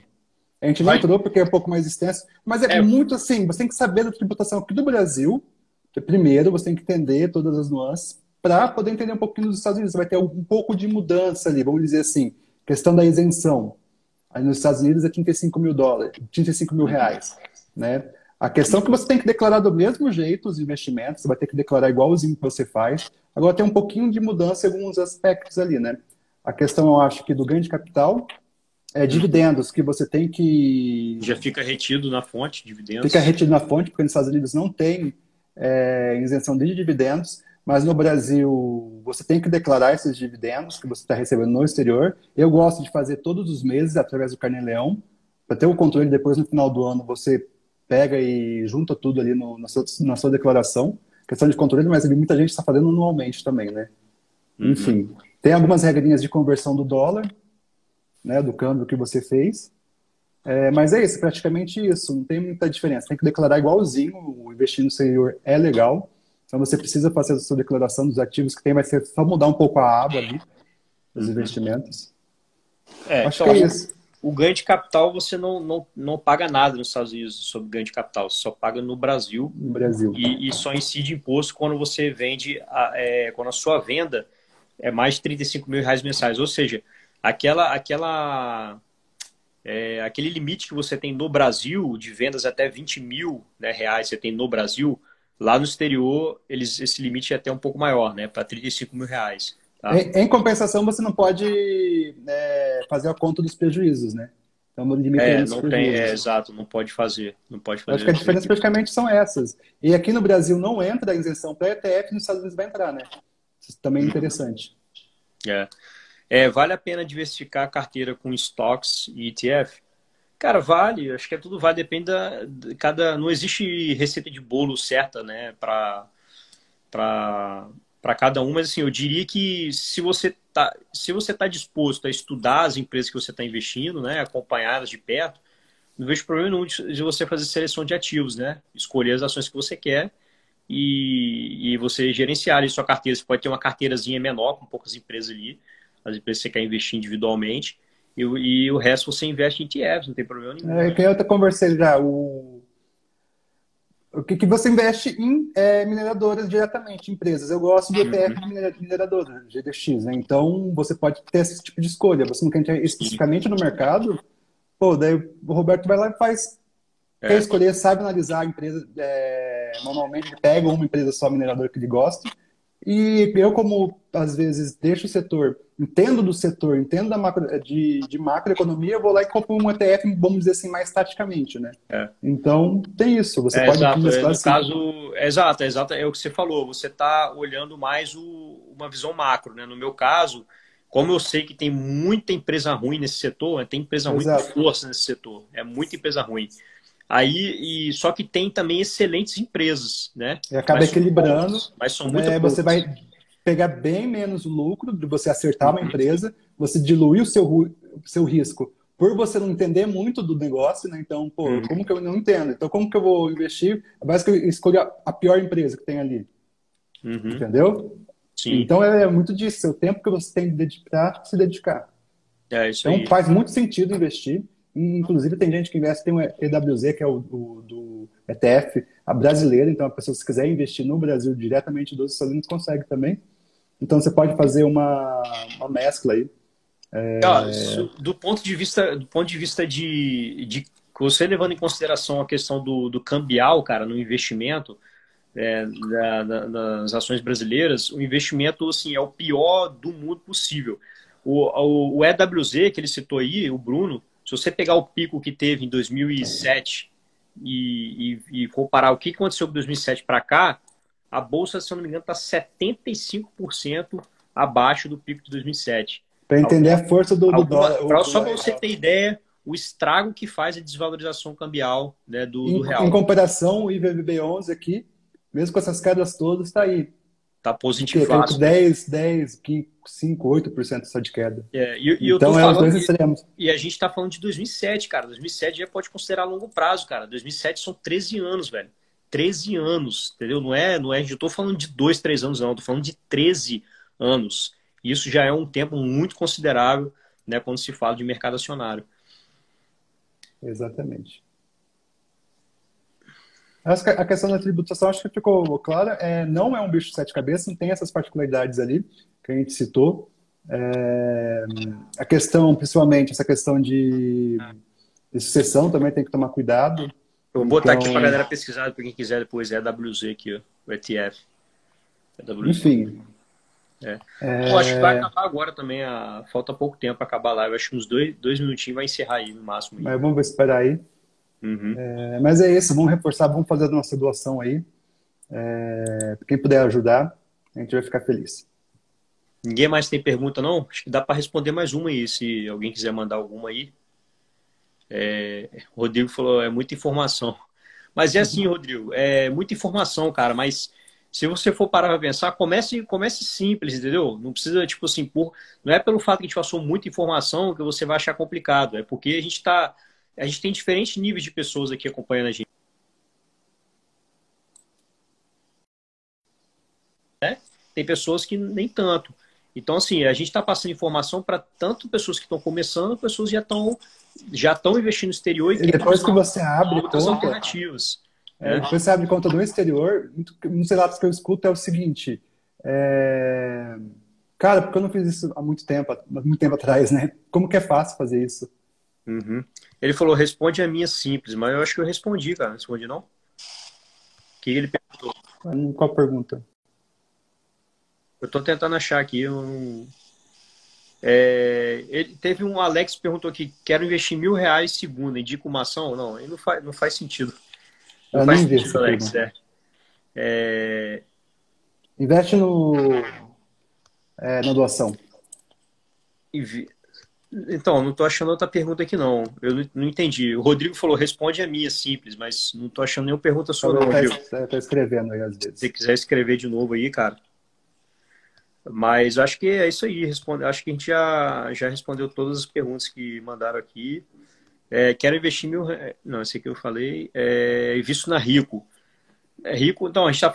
A gente não vai. entrou porque é um pouco mais extenso, mas é, é, muito assim, você tem que saber da tributação aqui do Brasil. Primeiro, você tem que entender todas as nuances para poder entender um pouquinho dos Estados Unidos. Você vai ter um pouco de mudança ali, vamos dizer assim, questão da isenção. Aí nos Estados Unidos é 35 mil dólares, 35 mil reais, né? A questão é que você tem que declarar do mesmo jeito os investimentos, você vai ter que declarar igualzinho que você faz. Agora tem um pouquinho de mudança em alguns aspectos ali, né? A questão, eu acho que do ganho de capital, é dividendos, que você tem que... Já fica retido na fonte, dividendos. Fica retido na fonte, porque nos Estados Unidos não tem é, isenção de dividendos. Mas no Brasil, você tem que declarar esses dividendos que você está recebendo no exterior. Eu gosto de fazer todos os meses através do Carnê-Leão, para ter o controle depois no final do ano você pega e junta tudo ali no, na, sua, na sua declaração. Questão de controle, mas muita gente está fazendo anualmente também, né? Uhum. Enfim, tem algumas regrinhas de conversão do dólar, né, do câmbio que você fez. É, mas é isso, praticamente isso, não tem muita diferença. Tem que declarar igualzinho, o investir no exterior é legal. Então você precisa fazer a sua declaração dos ativos que tem, vai ser só mudar um pouco a aba ali dos uhum. investimentos. É, Acho então, que é isso. O ganho de capital você não, não, não paga nada nos Estados Unidos sobre ganho de capital, você só paga no Brasil. No Brasil. E, e só incide imposto quando você vende, a, é, quando a sua venda é mais de 35 mil reais mensais. Ou seja, aquela, aquela, é, aquele limite que você tem no Brasil de vendas até 20 mil né, reais você tem no Brasil, Lá no exterior, eles, esse limite é até um pouco maior, né? Para 35 mil reais. Tá? Em, em, compensação, você não pode é, fazer a conta dos prejuízos, né? Então, o limite é, não tem, é, exato, não pode fazer. Não pode fazer. Acho que as diferenças praticamente são essas. E aqui no Brasil não entra a isenção para ETF, nos Estados Unidos vai entrar, né? Isso também é interessante. É. é. Vale a pena diversificar a carteira com stocks e ETF? Cara, vale. Acho que é tudo vale. Depende da. De cada, não existe receita de bolo certa, né? Para para para cada um, mas assim, eu diria que se você está se você tá disposto a estudar as empresas que você está investindo, né, acompanhá-las de perto, não vejo problema nenhum de você fazer seleção de ativos, né? Escolher as ações que você quer e, e você gerenciar ali sua carteira. Você pode ter uma carteirazinha menor, com poucas empresas ali, as empresas que você quer investir individualmente, e, e o resto você investe em ETFs, não tem problema nenhum. É, que eu até conversei já, o, o que, que você investe em é, mineradoras diretamente, empresas. Eu gosto do ETF uhum. de mineradora, GDX, né? Então você pode ter esse tipo de escolha. Você não quer entrar especificamente no mercado, pô, daí o Roberto vai lá e faz é. quer escolher, sabe analisar a empresa. É, normalmente pega uma empresa só mineradora que ele gosta. E eu, como às vezes deixo o setor, entendo do setor, entendo da macro, de, de macroeconomia, eu vou lá e compro um ETF, vamos dizer assim, mais taticamente, né? É. Então, tem isso. Você é, pode exato, é, no assim. caso, é, exato, é exato, é o que você falou. Você está olhando mais o, uma visão macro, né? No meu caso, como eu sei que tem muita empresa ruim nesse setor, né? tem empresa ruim com força nesse setor, é muita empresa ruim. Aí, e, só que tem também excelentes empresas, né? E acaba mas equilibrando. Mas são muito é, Você vai pegar bem menos lucro de você acertar uma uhum. empresa, você diluir o seu, seu risco por você não entender muito do negócio, né? Então, pô, uhum. como que eu não entendo? Então, como que eu vou investir? Parece que eu escolho a pior empresa que tem ali. Uhum. Entendeu? Sim. Então, é muito disso. É o tempo que você tem de dedicar, se dedicar. É isso então, aí. faz muito sentido investir. Inclusive, tem gente que investe, tem o EWZ, que é o do, ETF, a brasileira. Então, a pessoa, se quiser investir no Brasil diretamente dos Estados Unidos, consegue também. Então, você pode fazer uma, uma mescla aí. É... do ponto de vista, do ponto de, vista de, de você levando em consideração a questão do, do cambial, cara, no investimento é, da, da, das ações brasileiras, o investimento assim, é o pior do mundo possível. O, o, o EWZ, que ele citou aí, o Bruno, se você pegar o pico que teve em 2007 e, e, e comparar o que aconteceu de 2007 para cá, a bolsa, se eu não me engano, está 75% abaixo do pico de 2007. Para entender a força do, do dólar. Pra, só para você ter ideia, o estrago que faz a desvalorização cambial né, do, em, do real. Em comparação, o IVB11 aqui, mesmo com essas quedas todas, está aí. Está positivo. 10, 10, 5, 8% só de queda. É, e, e então, é os dois extremos. E, e a gente está falando de 2007, cara. 2007 já pode considerar longo prazo, cara. 2007 são 13 anos, velho. 13 anos, entendeu? Não é, não é, eu estou falando de 2, 3 anos, não. Estou falando de 13 anos. Isso já é um tempo muito considerável, né, quando se fala de mercado acionário. Exatamente. A questão da tributação acho que ficou clara. É, não é um bicho de sete cabeças, não tem essas particularidades ali que a gente citou. É, a questão, principalmente, essa questão de, de, sucessão também tem que tomar cuidado. Eu vou botar então, aqui para a galera pesquisar, para quem quiser depois, é WZ aqui, ó, o ETF. É Enfim. É. É... Eu acho que vai acabar agora também. A... Falta pouco tempo para acabar lá. Eu acho que uns dois, dois minutinhos vai encerrar aí no máximo. Mas vamos esperar aí. Uhum. É, mas é isso, vamos reforçar, vamos fazer a nossa doação aí. É, quem puder ajudar, a gente vai ficar feliz. Ninguém mais tem pergunta, não? Acho que dá para responder mais uma aí, se alguém quiser mandar alguma aí. É, o Rodrigo falou, é muita informação. Mas é assim, Rodrigo, é muita informação, cara, mas se você for parar para pensar, comece, comece simples, entendeu? Não precisa, tipo assim, por, não é pelo fato que a gente passou muita informação que você vai achar complicado, é porque a gente está a gente tem diferentes níveis de pessoas aqui acompanhando a gente. Né? Tem pessoas que nem tanto. Então, assim, a gente está passando informação para tanto pessoas que estão começando, pessoas que já estão já estão investindo no exterior e, e depois que você abre conta, alternativas. É, Depois você abre conta no exterior, muitos relatos que eu escuto é o seguinte, é... cara, porque eu não fiz isso há muito tempo, há muito tempo atrás, né? Como que é fácil fazer isso? Uhum. Ele falou, responde a minha simples, mas eu acho que eu respondi, cara. Respondi não? O que ele perguntou? Qual pergunta? Eu tô tentando achar aqui. É, ele, teve um Alex que perguntou aqui: quero investir mil reais segunda, indica uma ação? Não, não faz, não faz sentido. Não eu faz sentido, Alex. É. É... Investe no, é, na doação. Então, não estou achando outra pergunta aqui, não. Eu não entendi. O Rodrigo falou, responde a minha, simples, mas não estou achando nenhuma pergunta sua, não, tá Rodrigo. Tá escrevendo aí às vezes. Se quiser escrever de novo aí, cara. Mas acho que é isso aí. Responde, acho que a gente já, já respondeu todas as perguntas que mandaram aqui. É, quero investir mil. Não, esse aqui eu falei. É, visto na Rico. É, rico, então, a gente está